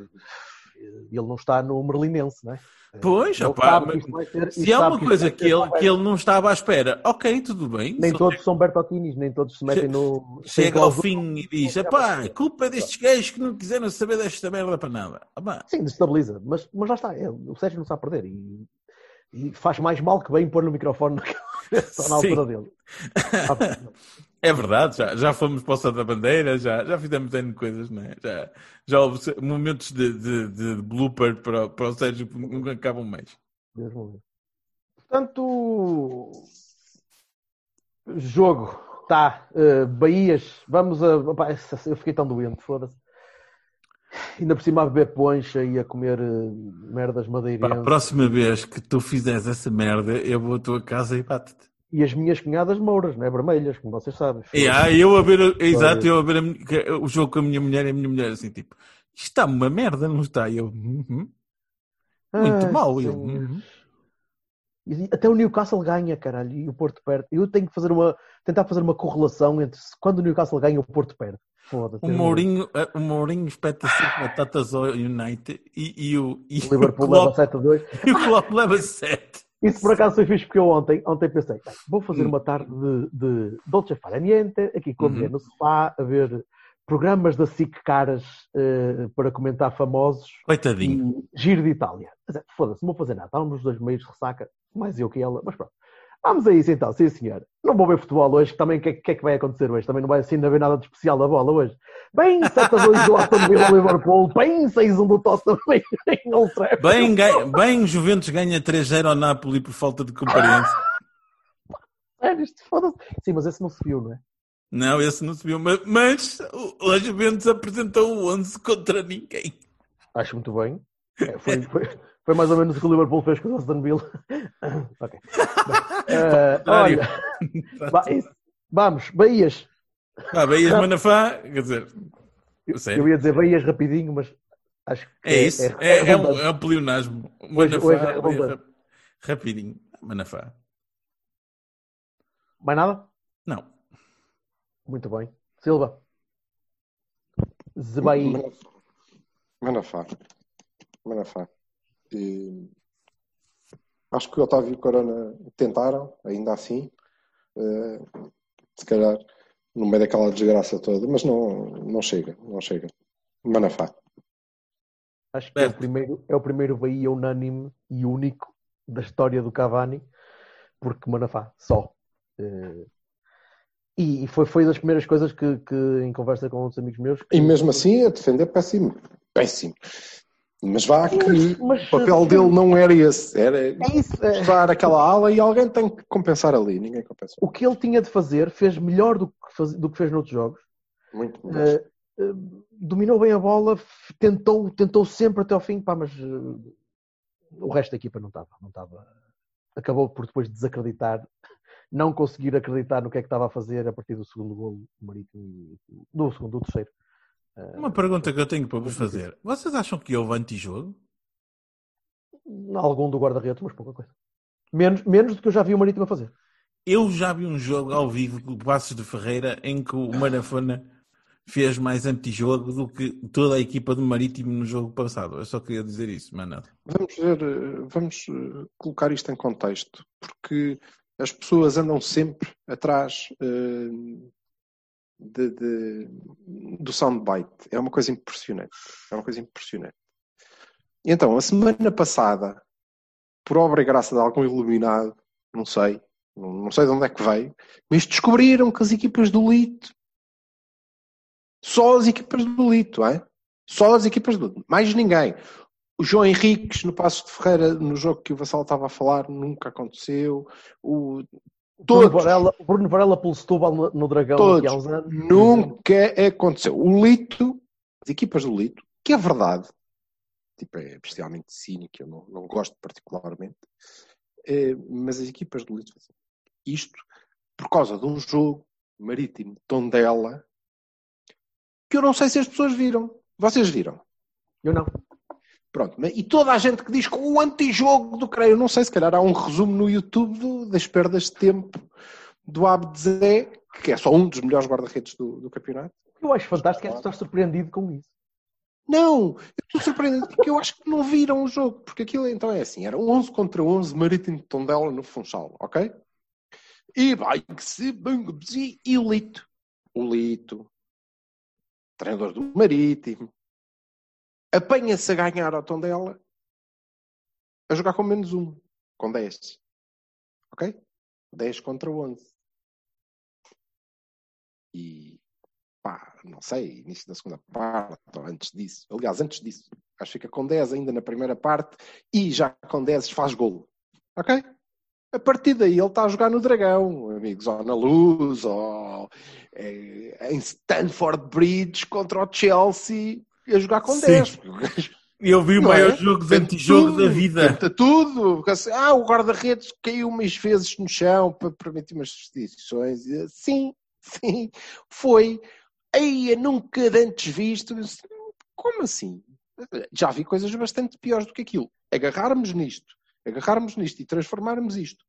ele não está no Merlinense, não é? Pois, Ele sabe que mas ter- Se há uma que coisa que ele, que ele não estava à espera, ok, tudo bem. Nem todos são Bertottinis, nem todos se metem no. Chega ao fim e diz: pá, culpa é destes gajos que não quiseram saber desta merda para nada. Sim, destabiliza, mas, mas lá está, é, o Sérgio não sabe perder e, e faz mais mal que bem pôr no microfone só na altura dele. É verdade, já, já fomos para o da Bandeira, já, já fizemos N coisas, não é? Já, já houve momentos de, de, de blooper para, o- para o Sérgio que nunca acabam mais. Deus me livre. Portanto, jogo, tá, eh, Bahias, vamos a. opá, eu fiquei tão doente, foda-se. Ainda por cima a beber poncha e a comer eh, merdas Pá, a madeirenses. próxima vez que tu fizeres essa merda, eu vou à tua casa e bate-te. E as minhas cunhadas mouras, não é? Vermelhas, como vocês sabem. E aí eu a ver, exato, eu a ver a que- o jogo com a minha mulher e a minha mulher assim, tipo, isto está uma merda, não está? E eu, uhum. Muito Ai, mal, ele. senhor. Uhum. E Até o Newcastle ganha, caralho, e o Porto perde. Eu tenho que fazer uma, tentar fazer uma correlação entre quando o Newcastle ganha o Porto perde. O Mourinho, eh, o Mourinho espeta sempre batatas ao United e, e o, e O Liverpool o leva Klopp, 7 a 2. e o Klopp leva 7. Isso por acaso foi fixe porque eu ontem, ontem pensei, "Bem, vou fazer Hum. uma tarde de, de Dolce Far Niente, aqui com a Uhum. mulher no sofá, a ver programas da SIC caras eh, para comentar famosos Coitadinho. e giro de Itália. Mas é, Foda-se, não vou fazer nada. Estávamos os dois meios de ressaca, mais eu que ela, mas pronto. Vamos a isso então, sim senhor. Não vou ver futebol hoje, que também o que, é- que é que vai acontecer hoje? Também não vai assim haver nada de especial da bola hoje. Bem 7 a 2 do Aston Villa Liverpool, bem 6 1 do Tottenham em Old Trafford. Bem, bem Juventus ganha 3-0 ao Napoli por falta de compreensão. Sério, isto foda-se. Sim, mas esse não se viu, não é? Não, esse não se viu. Mas, mas o a Juventus apresentou o 11 contra ninguém. Acho muito bem. É, foi, foi, foi mais ou menos o que o Liverpool fez com o Aston Villa. ok. Bem, Dário. olha, isso. vamos, Bahias. Ah, Bahias Manafá, quer dizer, Eu, eu ia dizer Bahias rapidinho, mas acho que é isso. É, é, um, é um pleonasmo. Hoje- Manafá, hoje é redundante. rapidinho. Manafá. Mais nada? Não. Muito bem. Silva. Zebai. Manafá. Manafá. E acho que o Otávio e o Corona tentaram, ainda assim, eh, se calhar no meio daquela desgraça toda, mas não, não chega, não chega. Manafá. Acho que é o, primeiro, é o primeiro Bahia unânime e único da história do Cavani, porque Manafá, só. Eh, e foi, foi das primeiras coisas que, que, em conversa com outros amigos meus, que- E mesmo assim a defender péssimo. Péssimo. Mas vá que Mas- mas- o papel dele não era esse, era É é. aquela ala e alguém tem que compensar ali, ninguém compensa. o que ele tinha de fazer fez melhor do que, faz- do que fez noutros jogos. Muito melhor. Eh, eh, dominou bem a bola, tentou, tentou sempre até ao fim, pá, mas eh, o resto da equipa não estava, não estava. Acabou por depois desacreditar, não conseguir acreditar no que é que estava a fazer a partir do segundo gol do Marítimo, do segundo, do terceiro. Uma pergunta que eu tenho para vos fazer. Vocês acham que houve antijogo? algum do guarda-redes, mas pouca coisa. Menos, menos do que eu já vi o Marítimo a fazer. Eu já vi um jogo ao vivo do Passos de Ferreira em que o Marafona fez mais antijogo do que toda a equipa do Marítimo no jogo passado. Eu só queria dizer isso, mas não. Vamos ver, eh, vamos eh, colocar isto em contexto, porque as pessoas andam sempre atrás eh, de- de- do soundbite. É uma coisa impressionante. É uma coisa impressionante. E Então, a semana passada, por obra e graça de algum iluminado, não sei, não sei de onde é que veio, mas descobriram que as equipas do Lito, só as equipas do Lito, é? Só as equipas do Lito, mais ninguém. O João Henriques, no Passo de Ferreira, no jogo que o Vassal estava a falar, nunca aconteceu. O... Bruno Todos, Varela, o Bruno Varela pelo Setúbal no, no Dragão Todos. aqui há uns anos. nunca aconteceu. O Lito, as equipas do Lito, que é verdade, tipo, é bestialmente cínico, eu não, não gosto particularmente, eh, mas as equipas do Lito fazem isto por causa de um jogo marítimo Tondela que eu não sei se as pessoas viram. Vocês viram? Eu não. Pronto, e toda a gente que diz que o antijogo do Creio, não sei, se calhar há um resumo no YouTube do- das perdas de tempo do Abdezé, que é só um dos melhores guarda-redes do, do campeonato. Eu acho fantástico é tu estar surpreendido com isso. Não, eu estou surpreendido porque eu acho que não viram o jogo, porque aquilo então é assim, era 11 contra 11 Marítimo de Tondela no Funchal, ok? E vai que se e o Lito, o Lito, treinador do Marítimo, apanha-se a ganhar ao Tondela a jogar com menos um, com 10. Ok? 10 contra 11. E pá, não sei, início da segunda parte, ou antes disso. Aliás, antes disso. Acho que fica com 10 ainda na primeira parte e já com 10 faz golo. Ok? A partir daí ele está a jogar no Dragão, amigos, ou na Luz, ou eh, em Stanford Bridge contra o Chelsea, a jogar com Sim. 10. Eu vi o maior é? jogo de antijogo da vida. Tudo. Assim, Ah, o guarda-redes caiu umas vezes no chão para permitir umas substituições. E, Sim, sim, foi. Aí, nunca de antes visto. Como assim? Já vi coisas bastante piores do que aquilo. Agarrarmos nisto, agarrarmos nisto e transformarmos isto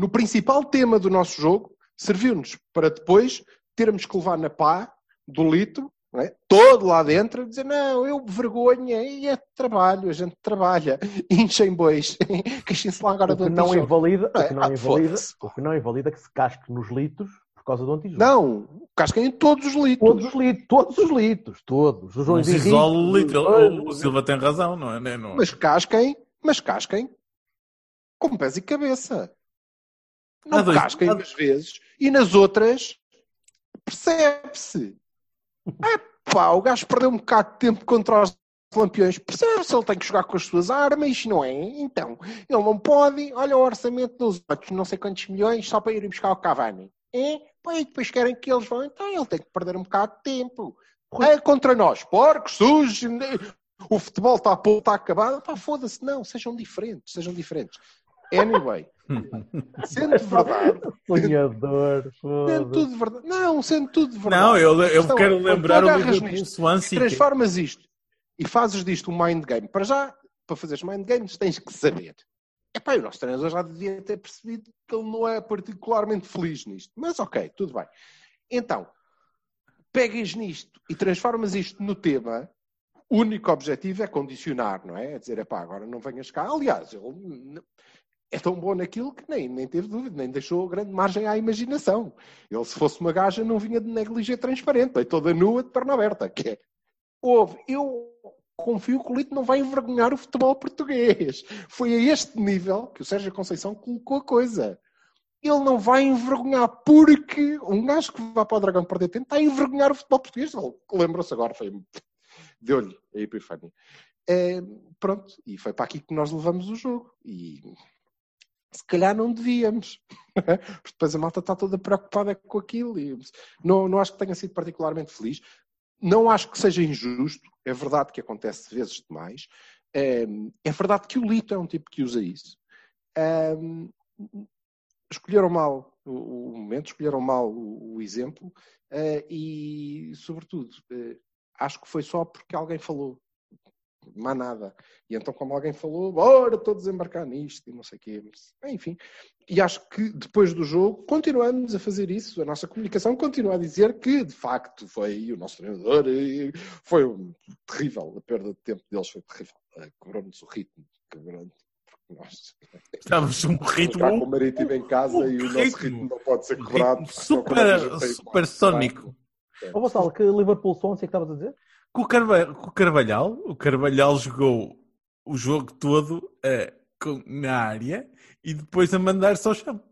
no principal tema do nosso jogo, serviu-nos para depois termos que levar na pá do litro, é? todo lá dentro, dizer não, eu vergonha, e é trabalho, a gente trabalha, enchem bois, queixem-se lá agora O do que não antijogo. invalida, o que É, não ah, invalida, o que não invalida que se casque nos litos por causa do antijogo. Não, casquem em todos os litros. Todos os litos, todos os litos, todos. Os Não se isola o litro. os- O, o Silva tem razão, não é? Não, Mas casquem, mas casquem com pés e cabeça. Não Há dois- casquem há- umas vezes e nas outras percebe-se. É pá, o gajo perdeu um bocado de tempo contra os lampiões. Percebe-se, ele tem que jogar com as suas armas, não é? Então, ele não pode. Olha o orçamento dos outros, não sei quantos milhões, só para ir buscar o Cavani. É? E depois querem que eles vão. Então, ele tem que perder um bocado de tempo. É contra nós, porcos, sujos, o futebol está, está acabado. Pá, foda-se, não, sejam diferentes, sejam diferentes. Anyway, sendo verdade, Sonhador, sendo tudo verdade, não, sendo tudo verdade. Não, eu, eu questão quero é, lembrar o Liverpool nisto, Swansea. transformas isto e fazes disto um mind game. Para já, para fazeres mind games, tens que saber. Epá, o nosso treinador já devia ter percebido que ele não é particularmente feliz nisto. Mas ok, tudo bem. Então, pegas nisto e transformas isto no tema, o único objetivo é condicionar, não é? É dizer, epá, agora não venhas cá. Aliás, ele é tão bom naquilo que nem, nem teve dúvida, nem deixou grande margem à imaginação. Ele, se fosse uma gaja, não vinha de negligê transparente, veio toda nua de perna aberta, que é Houve. Eu confio que o Lito não vai envergonhar o futebol português. Foi a este nível que o Sérgio Conceição colocou a coisa. Ele não vai envergonhar porque um gajo que vai para o Dragão perder tempo está a envergonhar o futebol português. Ele Lembra-se agora, foi deu-lhe a epifânia. É, pronto, e foi para aqui que nós levamos o jogo. E se calhar não devíamos. Porque depois a malta está toda preocupada com aquilo. E não, não acho que tenha sido particularmente feliz. Não acho que seja injusto. É verdade que acontece vezes demais. É, é verdade que o Lito é um tipo que usa isso. É, escolheram mal o, o momento, escolheram mal o, o exemplo eh, e, sobretudo, eh, acho que foi só porque alguém falou. Mais nada. E então, como alguém falou, bora todos embarcar nisto e não sei o quê. Mas, enfim. E acho que depois do jogo continuamos a fazer isso. A nossa comunicação continua a dizer que, de facto, foi o nosso treinador e foi um, terrível. A perda de tempo deles foi terrível. Eh, Quebrou-nos o ritmo. Porque nós Estávamos um Vamos jogar com o ritmo Marítimo em casa um e o nosso ritmo. ritmo não pode ser um ritmo como é super, super sónico. Ó Gonçalo, que Liverpool Swansea que estavas a dizer? Com o, Carva- com o Carvalhal, o Carvalhal jogou o jogo todo eh, com- na área e depois a mandar-se ao chão.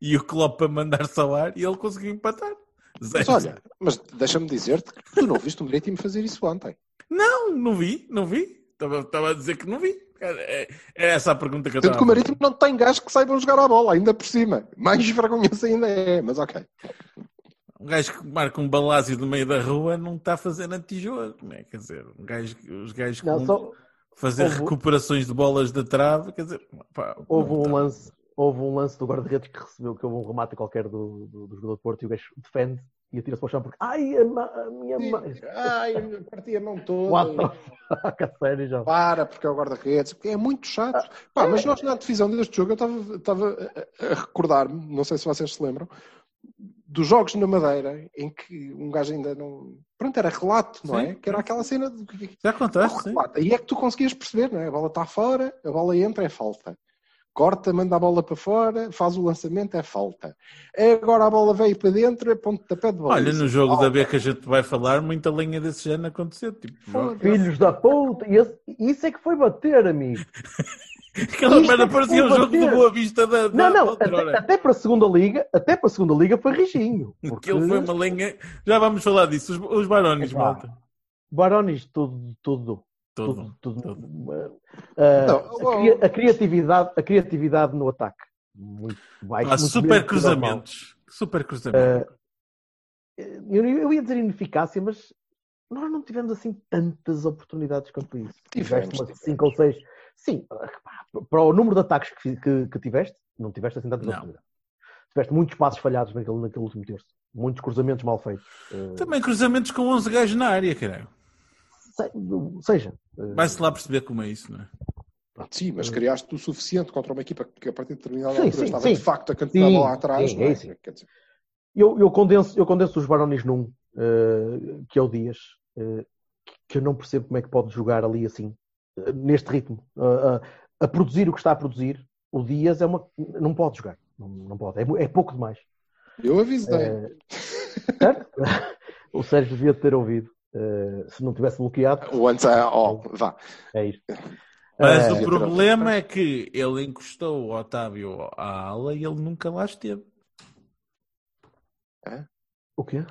E o Klopp a mandar-se ao ar e ele conseguiu empatar. Mas olha, mas deixa-me dizer-te que tu não viste o Marítimo fazer isso ontem. Não, não vi, não vi. Estava, a dizer que não vi. É, é essa a pergunta que eu Tanto estava que o. Marítimo não tem gajos que saibam jogar a bola, ainda por cima. Mais vergonhoso ainda é, mas ok. Um gajo que marca um balásio no meio da rua não está a fazer antijogo, não é? Quer dizer, um gajo, os gajos que Não, vão só fazer houve- recuperações de bolas da trave, quer dizer, pá, houve um tá. lance, houve um lance do guarda-redes que recebeu que houve um remate qualquer do, do, do jogador de Porto e o gajo defende e atira-se para o chão porque ai, a, ma- a minha mãe. Ai, eu parti a mão toda. A sério já. Para, porque é o guarda-redes. É muito chato. Pá, mas nós na divisão deste jogo, eu estava- estava a- a recordar-me, não sei se vocês se lembram, dos jogos na Madeira, em que um gajo ainda não. Pronto, era relato, não Sim, é? Que era aquela cena de. Já acontece, sim. Aí é que tu conseguias perceber, não é? A bola está fora, a bola entra, é falta. Corta, manda a bola para fora, faz o lançamento, é falta. Agora a bola veio para dentro, é ponto de pé de bola. Olha, no jogo da B que a gente vai falar, muita linha desse género aconteceu. Tipo, Filhos da puta! E esse- isso é que foi bater, amigo. aquela merda é parecia o foi jogo do. Boa Vista da, da Não, não, até, até para a segunda liga, até para a segunda liga foi rijinho. Porque Aquilo foi uma linha. Já vamos falar disso. Os, os Barones, Epá. malta. Barones, tudo, tudo, tudo, tudo. tudo. Ah, Não, a, cria- a criatividade, a criatividade no ataque. Muito baixo. Há muito super cruzamentos. Super cruzamentos. Eu, eu ia dizer ineficácia, mas nós não tivemos assim tantas oportunidades quanto isso. Tivemos, Tiveste umas tivemos. 5 ou 6. Sim, para o número de ataques que, que- que tiveste, não tiveste assim tantas Não. oportunidades. Tiveste muitos passos falhados naquele, naquele último terço. Muitos cruzamentos mal feitos. Eh, Também cruzamentos com 11 gajos na área, caralho. se- seja, Eh, Vai-se lá perceber como é isso, não é? Sim, mas criaste o suficiente contra uma equipa que a partir de determinada Sim, altura sim, estava sim. de facto a cantar lá atrás. sim, não é? é isso. Quer dizer, Eu, eu, condenso, eu condenso os Barones num, eh, que é o Dias, eh, que eu não percebo como é que pode jogar ali assim, eh, neste ritmo, a- a, a produzir o que está a produzir. O Dias é uma, não pode jogar, não, não pode, é, é pouco demais. eu avisei. Certo? o Sérgio devia ter ouvido, eh, se não tivesse bloqueado, O antes, ah, ó, vá. é isto. Mas Eh, o problema é que ele encostou o Otávio à ala e ele nunca lá esteve. o quê?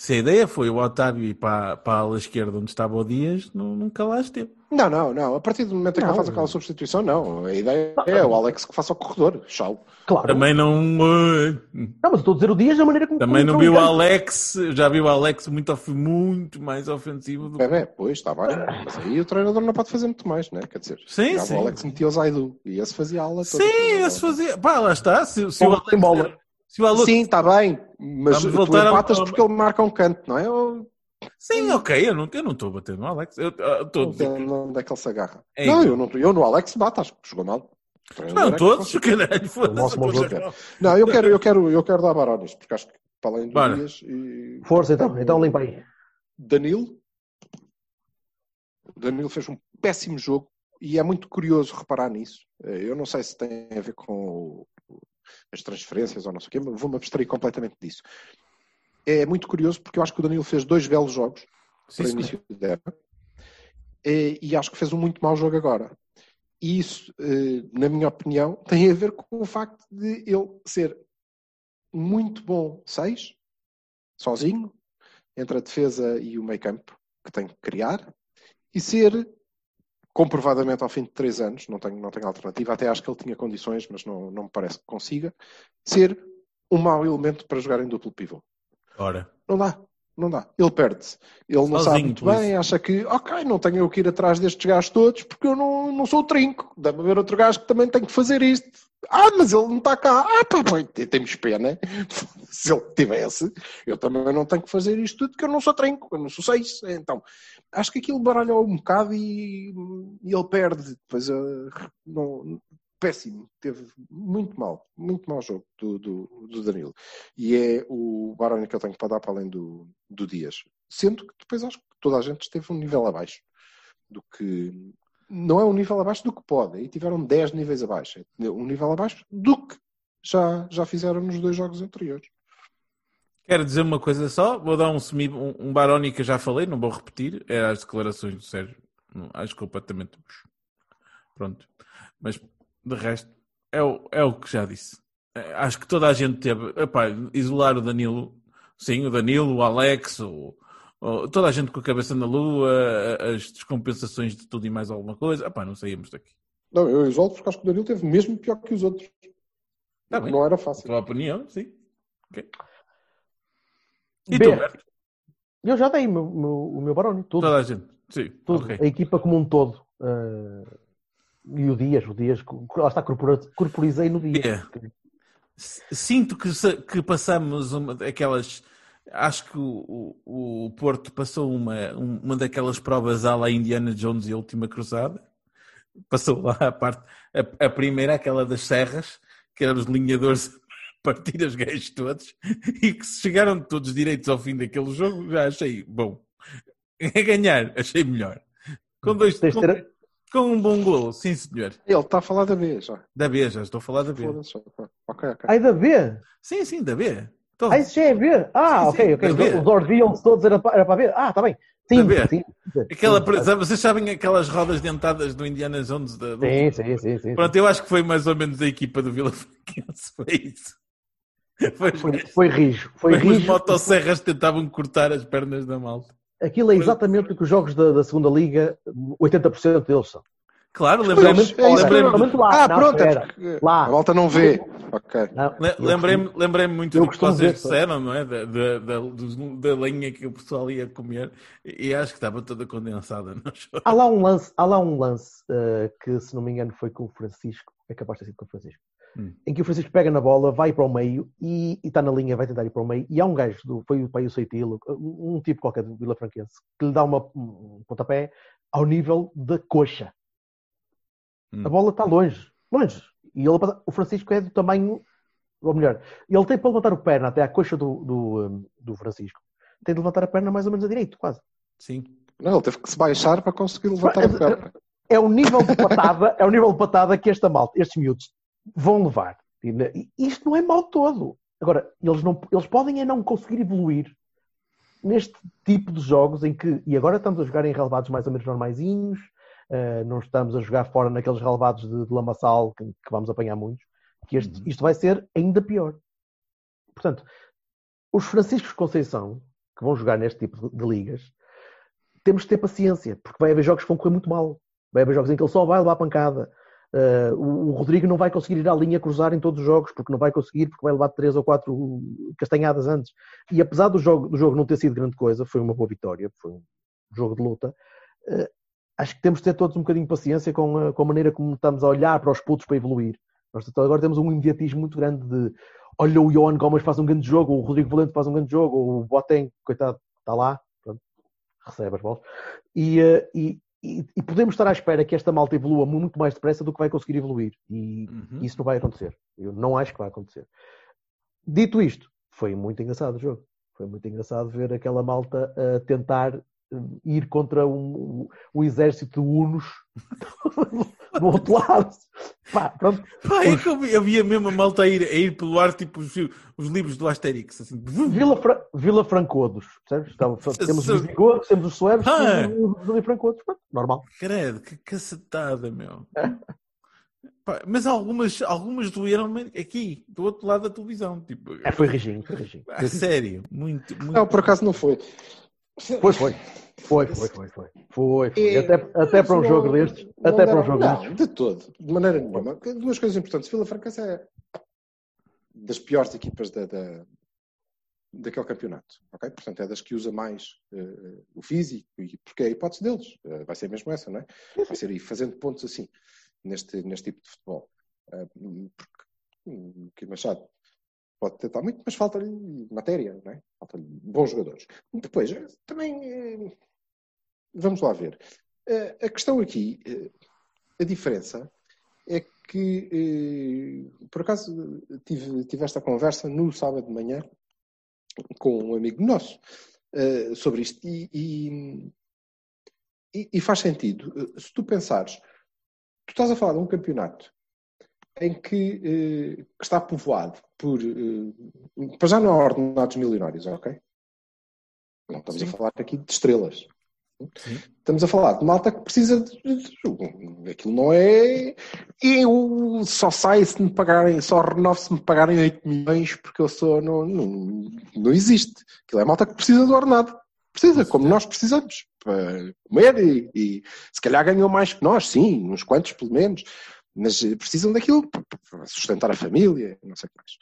Se a ideia foi o Otávio ir para, para a ala esquerda onde estava o Dias, nu- nunca lá esteve. Não, não, não. A partir do momento em que Não. ele faz aquela substituição, não. A ideia é o Alex que faça o corredor. Tchau. Claro. Também não. eh, Não, mas eu estou a dizer o Dias da maneira como Também não como viu o. Alex, já viu o Alex muito, muito mais ofensivo do que. Bebê, pois, está bem. Mas aí o treinador não pode fazer muito mais, né? Quer dizer, Sim, sim. o Alex metia o Zaidu e esse fazia a aula toda. Sim, esse fazia. Pá, lá está. Se, se o Alex. bola. Se o Alex... Sim, está bem. Mas Vamos tu empatas ao- porque ele marca um canto, não é? Eu Sim, ok, eu não eu não estou a bater no Alex. Eu eu estou a sei que- onde é que ele se agarra. É não, eu, não, eu no Alex bato, acho que jogou mal. O Não, é que todos, conseguiu. caralho, foda-se. tô- Não, eu quero, eu quero, eu quero dar Barones, porque acho que para além do Bora. Dias e Força então, então limpa aí. Danilo. Danilo fez um péssimo jogo e é muito curioso reparar nisso. Eu não sei se tem a ver com o- as transferências ou não sei o quê, vou-me abstrair completamente disso. É muito curioso porque eu acho que o Danilo fez dois belos jogos Sim, para o início da época e, e acho que fez um muito mau jogo agora. E isso, eh, na minha opinião, tem a ver com o facto de ele ser muito bom seis, sozinho, entre a defesa e o meio campo que tem que criar, e ser comprovadamente ao fim de três anos, não tenho, não tenho alternativa, até acho que ele tinha condições, mas não, não me parece que consiga, ser um mau elemento para jogar em duplo pivô. Ora. Não dá, não dá. Ele perde-se. Ele não Sozinho, sabe muito bem, acha que, ok, não tenho eu que ir atrás destes gajos todos porque eu não, não sou o trinco. Deve haver outro gajo que também tem que fazer isto. Ah, mas ele não está cá. Ah, pá, bem, te- temos pena. Se ele tivesse, eu também não tenho que fazer isto tudo porque eu não sou trinco, eu não sou seis. Então, acho que aquilo baralhou um bocado e, e ele perde. Depois, ah, não, péssimo. Teve muito mal, muito mau jogo do, do, do Danilo. E é o Baroni que eu tenho para dar para além do, do Dias. Sendo que depois acho que toda a gente esteve um nível abaixo do que. Não é um nível abaixo do que pode. E tiveram 10 níveis abaixo. É um nível abaixo do que já, já fizeram nos dois jogos anteriores. Quero dizer uma coisa só, vou dar um um, um Baroni que já falei, não vou repetir, era as declarações do Sérgio. Acho completamente. Pronto. Mas de resto, é o, é o que já disse. É, Acho que toda a gente teve. Epá, isolar o Danilo, sim, o Danilo, o Alex, o, o- toda a gente com a cabeça na lua, as descompensações de tudo e mais alguma coisa. Epá, não saímos daqui. Não, eu isolo porque acho que o Danilo teve mesmo pior que os outros. Tá bem. não era fácil. Tua opinião, sim. Ok. E B. tu? Eu já dei o meu, meu- o meu Baroni, tudo. Toda a gente. Sim, tudo. ok. A equipa como um todo. eh, e o Dias, o Dias, lá está, corporizei no Dias. É. Sinto que, que passamos uma daquelas. Acho que o, o, o Porto passou uma, uma daquelas provas à la Indiana Jones e a Última Cruzada. Passou lá a parte. A, a primeira, aquela das serras, que eram os linhadores partir os gajos todos, e que se chegaram todos direitos ao fim daquele jogo, já achei bom. A ganhar, achei melhor. Com, dois, Tens com, ter- com um bom golo, sim senhor. Ele está a falar da B já. Da B, já estou a falar da B. Foda-se. Ok, ok. Ai, da B? Sim, sim, da B. Tô- Ah, isso já é B? Ah, Sim, ok, sim, ok. B. Os Ordeals todos era para, era para ver. Ah, está bem. Sim, B. sim. Aquela, sim, vocês sabem aquelas rodas dentadas do Indiana Jones? Da, do- sim, sim, sim, sim. Pronto, eu acho que foi mais ou menos a equipa do Vila Franquense. Foi isso. Foi, os Foi, foi rijo. Foi foi os rijo. motosserras que tentavam cortar as pernas da malta. Aquilo é exatamente o que os jogos da, da segunda liga, 80% deles são. Claro, lembrei-me é especialmente lá. Ah, Não, pronto, é espera. Lá. a malta não vê. Ok. Não, le- eu lembrei-me lembrei-me muito eu do que vocês disseram, não é? Da, da, da, da lenha que o pessoal ia comer e acho que estava toda condensada. Há lá um lance, há lá um lance eh, que, se não me engano, foi com o Francisco, é capaz de ter sido com o Francisco, Hum. em que o Francisco pega na bola, vai para o meio e está na linha, vai tentar ir para o meio, e há um gajo, do, foi o pai o Seitilo, um, tipo qualquer do Vila Franquense, que lhe dá uma, um pontapé ao nível da coxa. Hum. A bola está longe, longe. E ele, o Francisco é do tamanho, ou melhor, ele tem para levantar o perna até à coxa do, do, um, do Francisco. Tem de levantar a perna mais ou menos a direito, quase. Sim. Não, ele teve que se baixar para conseguir levantar a perna. É o nível de patada, é o nível de patada que esta malta, estes miúdos vão levar. Isto não é mal todo. Agora, eles, não, eles podem é não conseguir evoluir neste tipo de jogos em que, e agora estamos a jogar em relevados mais ou menos normaisinhos, uh, não estamos a jogar fora naqueles relevados de, de lamaçal que, que, vamos apanhar muitos, que este, isto vai ser ainda pior. Portanto, os Franciscos Conceição, que vão jogar neste tipo de, de ligas, temos de ter paciência, porque vai haver jogos que vão correr muito mal. Vai haver jogos em que ele só vai levar pancada. Uh, o, Rodrigo não vai conseguir ir à linha cruzar em todos os jogos, porque não vai conseguir, porque vai levar três ou quatro castanhadas antes. E apesar do jogo, do jogo não ter sido grande coisa, foi uma boa vitória, foi um jogo de luta. Uh, acho que temos de ter todos um bocadinho de paciência com a, com a, maneira como estamos a olhar para os putos para evoluir. Nós agora temos um imediatismo muito grande de olha o Johan Gomes faz um grande jogo, o Rodrigo Valente faz um grande jogo, o Boateng, coitado, está lá, pronto, recebe as bolas. E, uh, e, e, e, podemos estar à espera que esta malta evolua muito mais depressa do que vai conseguir evoluir. E uhum. isso não vai acontecer. Eu não acho que vai acontecer. Dito isto, foi muito engraçado o jogo. Foi muito engraçado ver aquela malta a tentar ir contra um, um exército de Unos do outro lado. Pá, pronto. Pá, é que eu via mesmo a malta a ir, a ir pelo ar, tipo os, os livros do Asterix. Assim. Vila, Fra Vila Francodos, percebes? Então, temos os Vigodos, temos os Suevos, ah. temos os Vila Francodos. Normal. Credo, que cacetada, meu. Pá, mas algumas, algumas doeram aqui, do outro lado da televisão. Tipo, é, foi rijinho, foi rijinho. A sério, muito, muito. Não, por acaso não foi. Foi, foi. Foi, foi, foi, foi. foi, foi. até, até para um não, jogo destes. Até para um jogo não, destes. de todo. De maneira nenhuma. Duas coisas importantes. Vila Franca é das piores equipas da, da, daquele campeonato. ok? Portanto, é das que usa mais uh, o físico, e porque é a hipótese deles. Uh, vai ser mesmo essa, não é? Vai ser aí fazendo pontos assim, neste, neste tipo de futebol. Uh, porque um, que Machado pode tentar muito, mas falta-lhe matéria, não é? Falta-lhe bons jogadores. Depois, também vamos lá ver. Uh, a questão aqui, a diferença é que, por acaso, tive, tive esta conversa no sábado de manhã com um amigo nosso sobre isto e, e, e, faz sentido. Se tu pensares, tu estás a falar de um campeonato em que, que está povoado por. para já não há ordenados milionários, ok? Não estamos Sim. a falar aqui de estrelas. Sim. Estamos a falar de malta que precisa de. Aquilo não é. Eu só saio se me pagarem, só renovo se me pagarem 8 milhões, porque eu sou. Não, não, não existe. Aquilo é malta que precisa do ordenado. Precisa, como nós precisamos, para comer e, e se calhar ganham mais que nós, sim, uns quantos pelo menos, mas precisam daquilo para sustentar a família, não sei o que mais.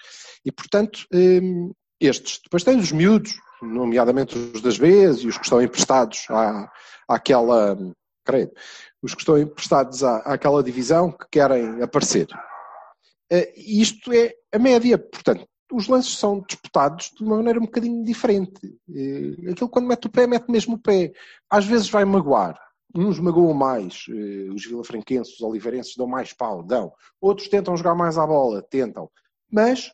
E portanto, hum, estes. Depois tens os miúdos, nomeadamente os das Bs e os que estão emprestados à, àquela, creio, os que estão emprestados à, àquela divisão que querem aparecer. Uh, isto é a média, portanto, os lances são disputados de uma maneira um bocadinho diferente. Uh, aquilo quando mete o pé, mete mesmo o pé. Às vezes vai magoar. Uns magoam mais, uh, os vilafranquenses, os oliveirenses dão mais pau, dão. Outros tentam jogar mais à bola, tentam. Mas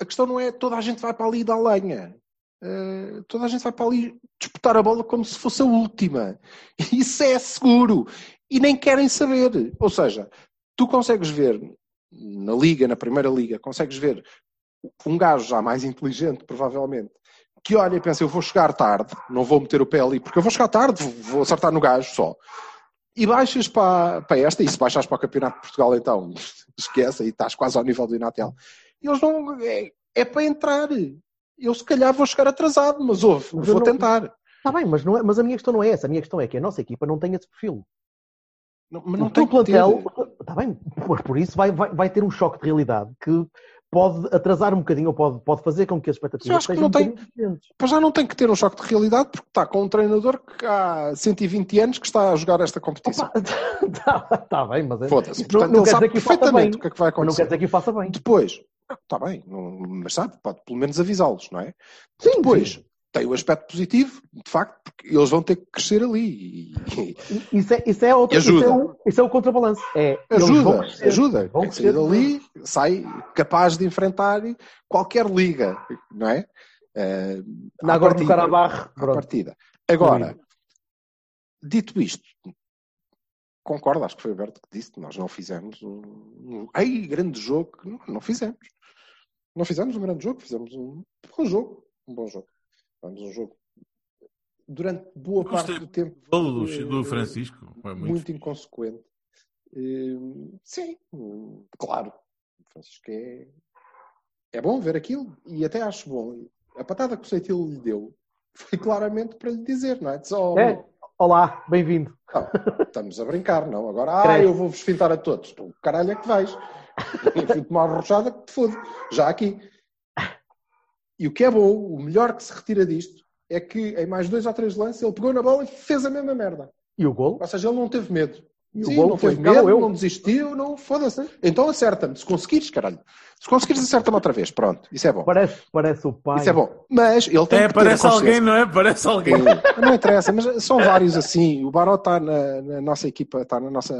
a questão não é toda a gente vai para ali dar lenha. Uh, toda a gente vai para ali disputar a bola como se fosse a última. Isso é seguro. E nem querem saber. Ou seja, tu consegues ver na liga, na primeira liga, consegues ver um gajo já mais inteligente, provavelmente, que olha e pensa, eu vou chegar tarde, não vou meter o pé ali, porque eu vou chegar tarde, vou acertar no gajo só. E baixas para, para esta, e se baixas para o Campeonato de Portugal, então esquece, aí estás quase ao nível do Inatel. Eles não. É, é para entrar. Eu se calhar vou chegar atrasado, mas ouve, mas vou não, tentar. Está bem, mas, não é, mas a minha questão não é essa. A minha questão é que a nossa equipa não tem esse perfil. Não, mas não o tem plantel, está bem, por, por isso vai, vai, vai ter um choque de realidade que pode atrasar um bocadinho ou pode, pode fazer com que as expectativas sejam um tem, Pois já não tem que ter um choque de realidade porque está com um treinador que há 120 anos que está a jogar esta competição. Está tá bem, mas... É- Foda-se. Portanto, não, não ele sabe perfeitamente o que é que vai acontecer. Não quer dizer que o faça bem. Depois, está bem, não, mas sabe, pode pelo menos avisá-los, não é? Sim, Depois, sim. Tem o aspecto positivo, de facto, porque eles vão ter que crescer ali. E, Isso é, isso é, outro, ajuda. Isso é, o, isso é o contrabalanço. É, vão ajuda, crescer. ajuda. Vão que crescer. dali, sai capaz de enfrentar qualquer liga, não é? Eh, Na agora do partida. À pronto. partida. Agora, dito isto, concordo, acho que foi o Berto que disse, nós não fizemos um, um grande jogo, não, não fizemos. Não fizemos um grande jogo, fizemos um bom jogo, um bom jogo. Fizemos um jogo durante boa parte do tempo O golo do, eh, do Francisco foi muito. muito inconsequente. Eh, Sim, hum, claro. O Francisco é, é bom ver aquilo e até acho bom. A patada que o Seitil lhe deu foi claramente para lhe dizer, não é? Só, É. Olá, bem-vindo. estamos a brincar, não. Agora, ah, Cresce. eu vou-vos fintar a todos. Tu, caralho é que vais. Enfim-te uma arrochada que te fode. Já aqui. E o que é bom, o melhor que se retira disto, é que em mais dois ou três lances ele pegou na bola e fez a mesma merda. E o golo? Ou seja, ele não teve medo. E o Sim, golo não foi teve medo, eu. não desistiu, não foda-se. Então acerta-me, se conseguires, caralho. Se conseguires, acerta-me outra vez. Pronto, isso é bom. Parece, parece o pai. Isso é bom. Mas ele tem É, que ter parece a alguém, não é? Parece alguém. Sim, Não interessa, mas são vários assim. O Baró está na, na nossa equipa, está na nossa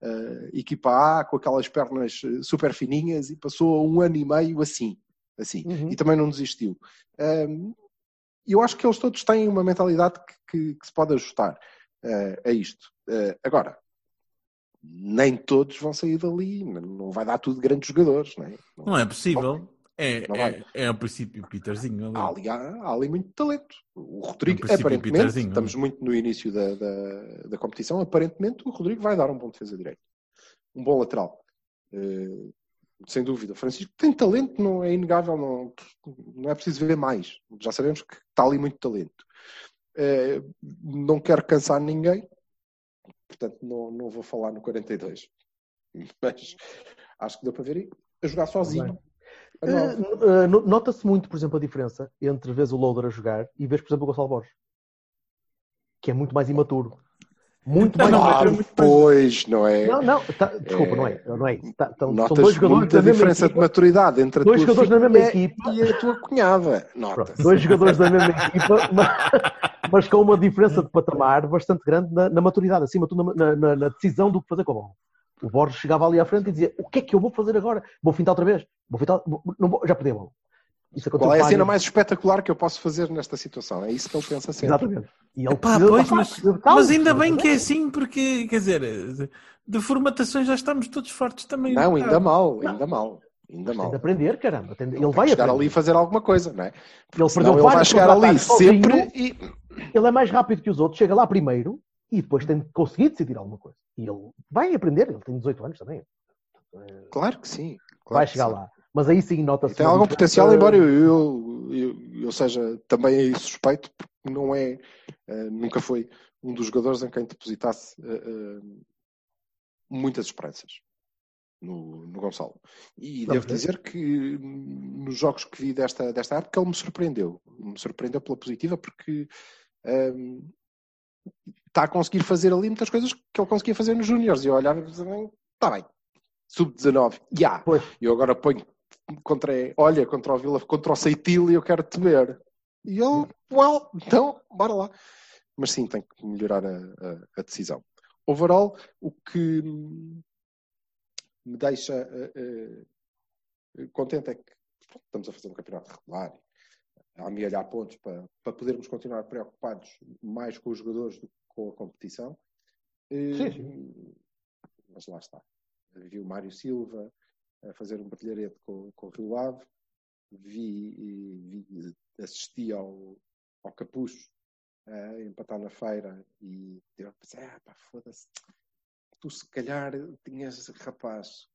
eh, equipa A, com aquelas pernas eh, super fininhas e passou um ano e meio assim. Assim Uhum. E também não desistiu. E eu acho que eles todos têm uma mentalidade que, que- que se pode ajustar eh, a isto. Eh, agora, nem todos vão sair dali, não vai dar tudo grandes jogadores, não é? Não é possível. É, Não é, é ao princípio Peterzinho ali. Há ali, há, ali muito talento. O Rodrigo, princípio, aparentemente, Peterzinho, estamos muito no início da, da, da competição, aparentemente o Rodrigo vai dar um bom defesa direito. Um bom lateral. Eh, sem dúvida. Francisco tem talento, não é inegável, não, não é preciso ver mais. Já sabemos que está ali muito talento. Eh, não quero cansar ninguém, portanto não, não vou falar no 42. Mas acho que deu para ver aí. A jogar sozinho. Eh, no- Nota-se muito, por exemplo, a diferença entre vês o Loader a jogar e vês, por exemplo, o Gonçalo Borges. Que é muito mais imaturo. Muito mais Claro, é muito- pois, não é? Não, não, tá- desculpa, não é. Não é. Tá- tão- são Notas dois jogadores muita da mesma diferença de equipa. maturidade entre a Dois tua jogadores da mesma equipa. e a tua cunhada. Pronto, dois jogadores da mesma equipa, mas, mas com uma diferença de patamar bastante grande na, na maturidade, acima de tudo na, na- na decisão do que fazer com a bola. O Borges chegava ali à frente e dizia: O que é que eu vou fazer agora? Vou fintar outra vez? Vou fintar, vou- não vou- já perdi a bola. Isso aconteceu Qual é a cena mais espetacular que eu posso fazer nesta situação? É isso que ele pensa sempre. Exatamente. E ele Pá, precisa- pois, mas, mas ainda bem que é calma. assim, porque, quer dizer, de formatações já estamos todos fortes também. Não, ainda bocado. mal, ainda mal. Ainda Tem mal. de aprender, caramba. Tem de- Ele Tem vai chegar aprender. ali e fazer alguma coisa, não é? Ele Senão perdeu ele vai vários chegar ali sozinho, sempre e. Ele é mais rápido que os outros, chega lá primeiro e depois tem de conseguir decidir alguma coisa. E ele vai aprender, ele tem 18 anos também. Claro que sim. claro vai chegar sim. lá. Mas aí sim nota-se. Tem algum potencial, embora eu, eu, eu, eu seja também aí suspeito, porque não é, eh, nunca foi um dos jogadores em quem depositasse eh, eh, muitas esperanças no, no Gonçalo. E Vamos devo ver. dizer que hum, nos jogos que vi desta, desta época ele me surpreendeu. Me surpreendeu pela positiva porque hum, está a conseguir fazer ali muitas coisas que ele conseguia fazer nos Júniores. E eu olhava e dizia, está bem, sub-19, já. E eu agora ponho contra, olha, contra o Vila, contra o Seitil e eu quero te ver. E ele, well, então, bora lá. Mas sim, tem que melhorar a, a- a decisão. Overall, o que me deixa eh, eh, contente é que estamos a fazer um campeonato regular, a amealhar pontos para, para podermos continuar preocupados mais com os jogadores do que com a competição. Eh, Sim, Mas lá está. Vi o Mário Silva a fazer um brilharete com, com o Rio Ave, vi, vi assisti ao, ao Capucho a empatar na feira e eu pensei, ah, pá, foda-se, tu se calhar tinhas rapaz,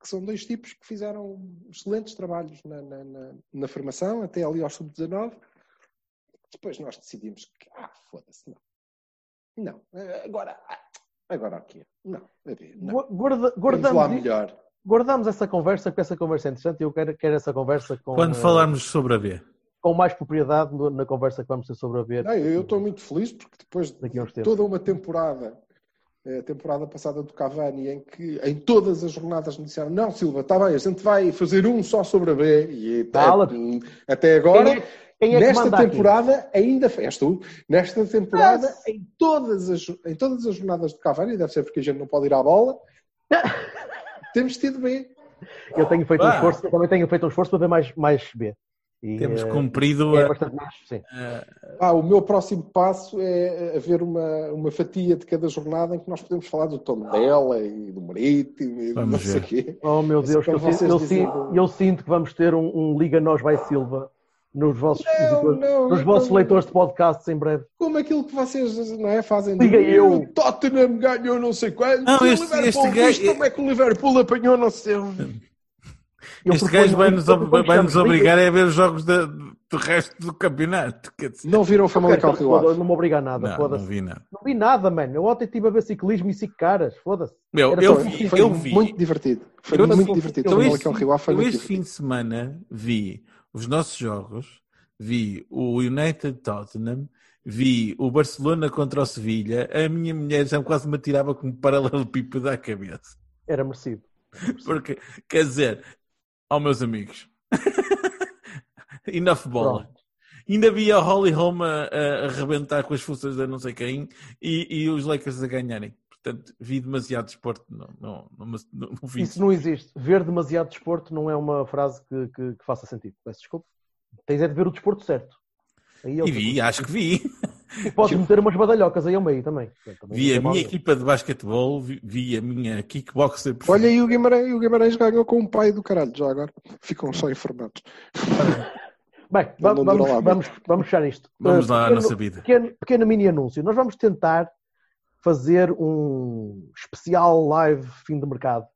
que são dois tipos que fizeram excelentes trabalhos na, na, na, na formação, até ali ao sub-19. Depois nós decidimos que, ah, foda-se, não. Não, agora, ah, agora aqui, não, não. Gu- Guarda, Vamos lá guardamos, melhor. Guardamos essa conversa, porque essa conversa é interessante e eu quero, quero essa conversa com, Quando eh, falarmos sobre a B. com mais propriedade no- na conversa que vamos ter sobre a ver. Não, eu estou muito feliz porque depois de toda uma temporada, eh, a temporada passada do Cavani, em que em todas as jornadas me disseram: Não, Silva, está bem, a gente vai fazer um só sobre a B, e até, Fala. até agora. Quem é, é que Nesta manda aqui? temporada ainda és tu. Nesta temporada, em todas, as, em todas as jornadas do Cavani, deve ser porque a gente não pode ir à bola, temos tido B. Eu tenho feito um esforço, eu também tenho feito um esforço para ver mais, mais B. E, Temos eh, cumprido é a- bastante mais, sim. Ah, o meu próximo passo é haver uma, uma fatia de cada jornada em que nós podemos falar do Tondela e do Marítimo e do Vamos não sei ver. quê. Oh meu Assim Deus, eu, eu, dizem sinto, eu sinto que vamos ter um, um Liga Nós vai Silva nos vossos, Não, visitores- não, nos vossos não. leitores de podcasts em breve. Como aquilo que vocês não é, fazem Diga do- eu. O Tottenham ganhou não sei quanto. Não, o este- Liverpool, este gajo- como é que o Liverpool apanhou não sei Eu Este gajo vai-nos vai-nos chamemos obrigar a ver os jogos da- do resto do campeonato. Quer dizer, Não viram o Famalicão Rio Ave? Não me obriga a nada, não, foda-se. não vi nada. Não vi nada, mano. Eu ontem estive a ver ciclismo e cinco caras, foda-se. Meu, Era eu só- vi, Foi eu vi. muito divertido. Foi Eu muito divertido. eu O este, Rio foi eu este divertido. fim de semana vi os nossos jogos, vi o United Tottenham, vi o Barcelona contra o Sevilha. A minha mulher já quase me atirava com um paralelepípedo à cabeça. Era merecido. Porque, quer dizer, aos meus amigos, enough bola. Pronto. Ainda vi a Holly Holm a, a arrebentar com as forças de não sei quem e, e os Lakers a ganharem. Portanto, vi demasiado desporto no, no, no, no fim. Isso não existe. Ver demasiado desporto não é uma frase que, que- que faça sentido. Peço desculpa. Tens é de ver o desporto certo. Aí é E vi, coisa. acho que vi. E podes meter umas badalhocas aí ao meio também. Também Vi não a minha equipa de basquetebol, vi, vi a minha kickboxer. Olha aí o Guimarães, o Guimarães ganhou com um pai do caralho, já agora. Ficam só informados. Bem, Não vamos, vamos, vamos, vamos fechar isto. Vamos Uh, lá à pequeno- nossa vida. Pequeno, pequeno mini anúncio. Nós vamos tentar fazer um especial live fim de mercado.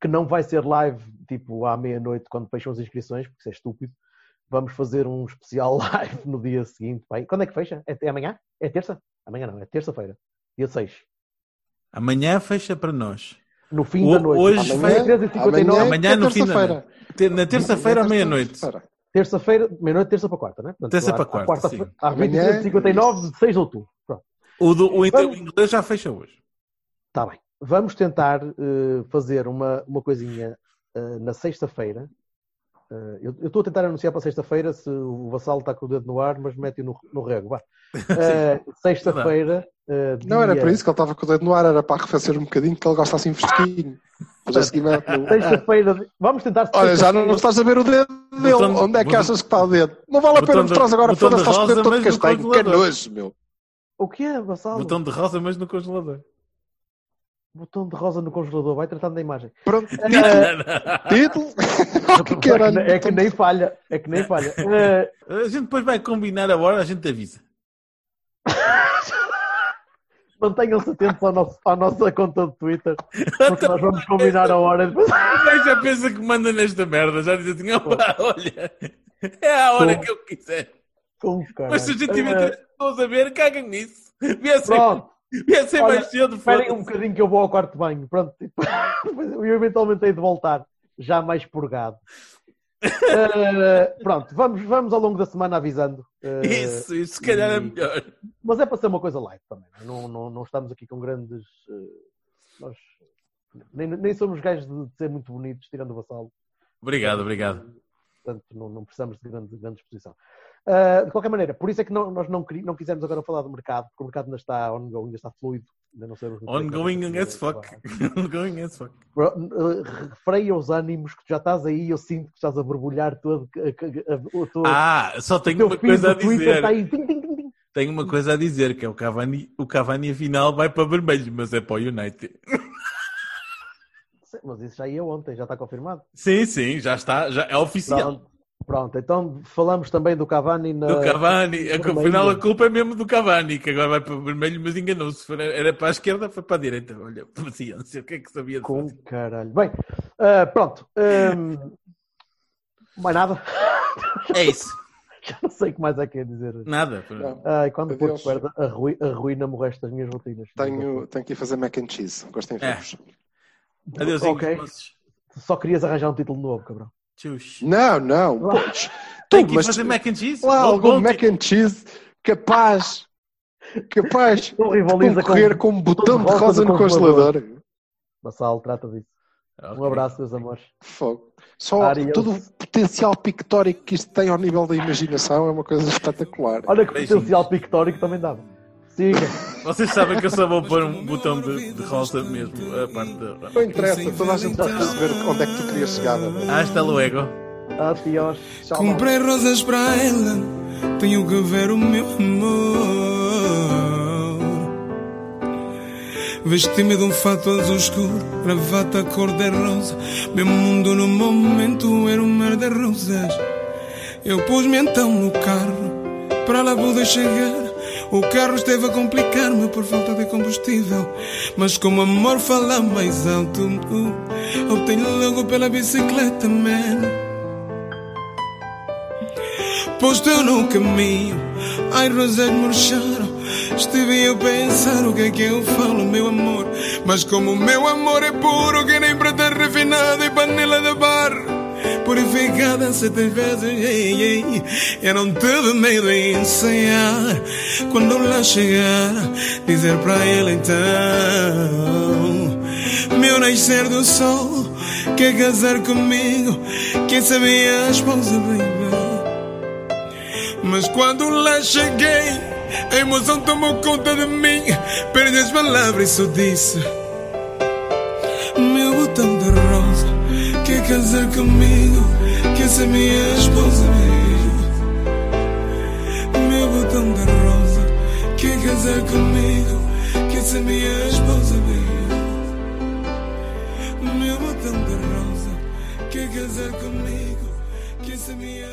Que não vai ser live tipo à meia-noite quando fecham as inscrições, porque isso é estúpido. Vamos fazer um especial live no dia seguinte. Bem, quando é que fecha? É, é amanhã? É terça? Amanhã não, é terça-feira. Dia 6. Amanhã fecha para nós. No fim O- da noite. hoje amanhã, 13h59, Amanhã é no fim da terça-feira. Te- Na terça-feira à meia-noite. Terça-feira. meia-noite, terça para quarta, né? Portanto, Terça para quarta, quarta-feira, sim. Às Amanhã- 23h59 de 6 de outubro. O, do, o, Vamos- inglês já fecha hoje. Está bem. Vamos tentar eh, fazer uma, uma coisinha eh, na sexta-feira. Eh, eu estou a tentar anunciar para sexta-feira se o Vassalo está com o dedo no ar, mas mete no, no rego. Sexta-feira. Não era para isso que ele estava com o dedo no ar, era para arrefecer um bocadinho, que ele gosta assim fresquinho. No- Sexta-feira. Vamos tentar. Olha, já sexta-feira- não estás a ver o dedo dele. Botão de- Onde é que botão- achas que está o dedo? Não vale a pena mostrar agora, foda-se, estás com o dedo todo castanho. Que nojo, meu. O que é, Vassalo? Botão de rosa, mas no congelador. Botão de rosa no congelador. Vai tratando da imagem. Pronto, Eh, título. que é, que, é que botão nem falha. É que nem falha. Eh, A gente depois vai combinar a hora, a gente avisa. Mantenham-se atentos ao nosso, à nossa conta de Twitter, porque nós vamos combinar a hora. Depois... Já pensa que manda nesta merda. Já diz assim: olha, é a hora Pô. que eu quiser. Caralho. Mas se a gente tiver três pessoas a ver, cagam nisso. Viessem Olha, mais cedo, esperem um bocadinho que eu vou ao quarto de banho. Pronto, tipo, eu eventualmente hei de voltar, já mais purgado. Eh, pronto, vamos, vamos ao longo da semana avisando. Eh, Isso, isso se calhar é e- melhor. Mas é para ser uma coisa light também. Não, não, não estamos aqui com grandes. eh, nós nem, nem somos gajos de ser muito bonitos, tirando o vassalo. Obrigado, obrigado. Portanto, não, não precisamos de grande, grande exposição. Ah, de qualquer maneira, por isso é que não- nós não, não quisemos agora falar do mercado, porque o mercado ainda está ongoing, ainda está fluido. Ainda não sabemos é Ongoing as fuck. Ongoing as fuck. Refreia os ânimos, que tu já estás aí, eu sinto que estás a borbulhar todo. Ah, só tenho uma coisa a dizer. está aí. Tim, tim, tim. Tenho uma coisa a dizer, que é o Cavani, o Cavani afinal vai para vermelho, mas é para o United. Mas isso já ia ontem, já está confirmado. Sim, sim, já está, já é oficial. Pronto, Pronto, então falamos também do Cavani na. Do Cavani, afinal a culpa é mesmo do Cavani, que agora vai para o vermelho, mas enganou-se. Era para a esquerda, foi para a direita. Olha, paciência, o que é que sabia de Com fazer? caralho. Bem, ah, pronto. ahm, mais nada. É isso. Já não sei o que mais é que é dizer. Nada. Não. Ai, quando o Porto Adeus. perde, arrui- arruina-me o resto das minhas rotinas. Tenho, tenho que ir fazer mac and cheese. Gostem de É. ver-vos. Adeus, Ok. doces. Só querias arranjar um título novo, cabrão. Tchus. Não, não. Pois. Tem que ir mas fazer mac and cheese? lá algum mac and cheese capaz, capaz de concorrer com com um botão de rosa no congelador. Vassal, trata disso. Um Ok. abraço, meus amores. Fogo. Só Ariel. todo o potencial pictórico que isto tem ao nível da imaginação é uma coisa espetacular. Olha que Beijinhos. potencial pictórico também dava. Siga. Vocês sabem que eu só vou pôr um botão de, de rosa mesmo, a parte da... Não interessa, toda a gente vai perceber onde é que tu querias chegar. David. Hasta luego. Adiós. Tchau. Comprei rosas para ela, tenho que ver o meu amor. Vesti-me de um fato azul escuro, gravata cor-de-rosa. Meu mundo no momento era um mar de rosas. Eu pus-me então no carro, para lá poder chegar. O carro esteve a complicar-me por falta de combustível. Mas como amor fala mais alto, uh, optei logo pela bicicleta, man. Posto eu no caminho, ai rosas murcharam. Estive a pensar o que é que eu falo, meu amor. Mas como o meu amor é puro, que nem prata refinada e panela de barro. Purificada sete vezes, eu não tive medo de ensaiar. Quando lá chegar, dizer pra ele então: Meu nascer do sol, quer casar comigo, quem sabia a esposa, baby. Mas quando lá cheguei, a emoção tomou conta de mim. Perdi as palavras e só disse: Meu casar comigo? Quer ser minha esposa? Meu botão de rosa, quer casar comigo? Quer ser minha esposa? Meu botão de rosa, quer casar comigo? Quer ser minha esposa?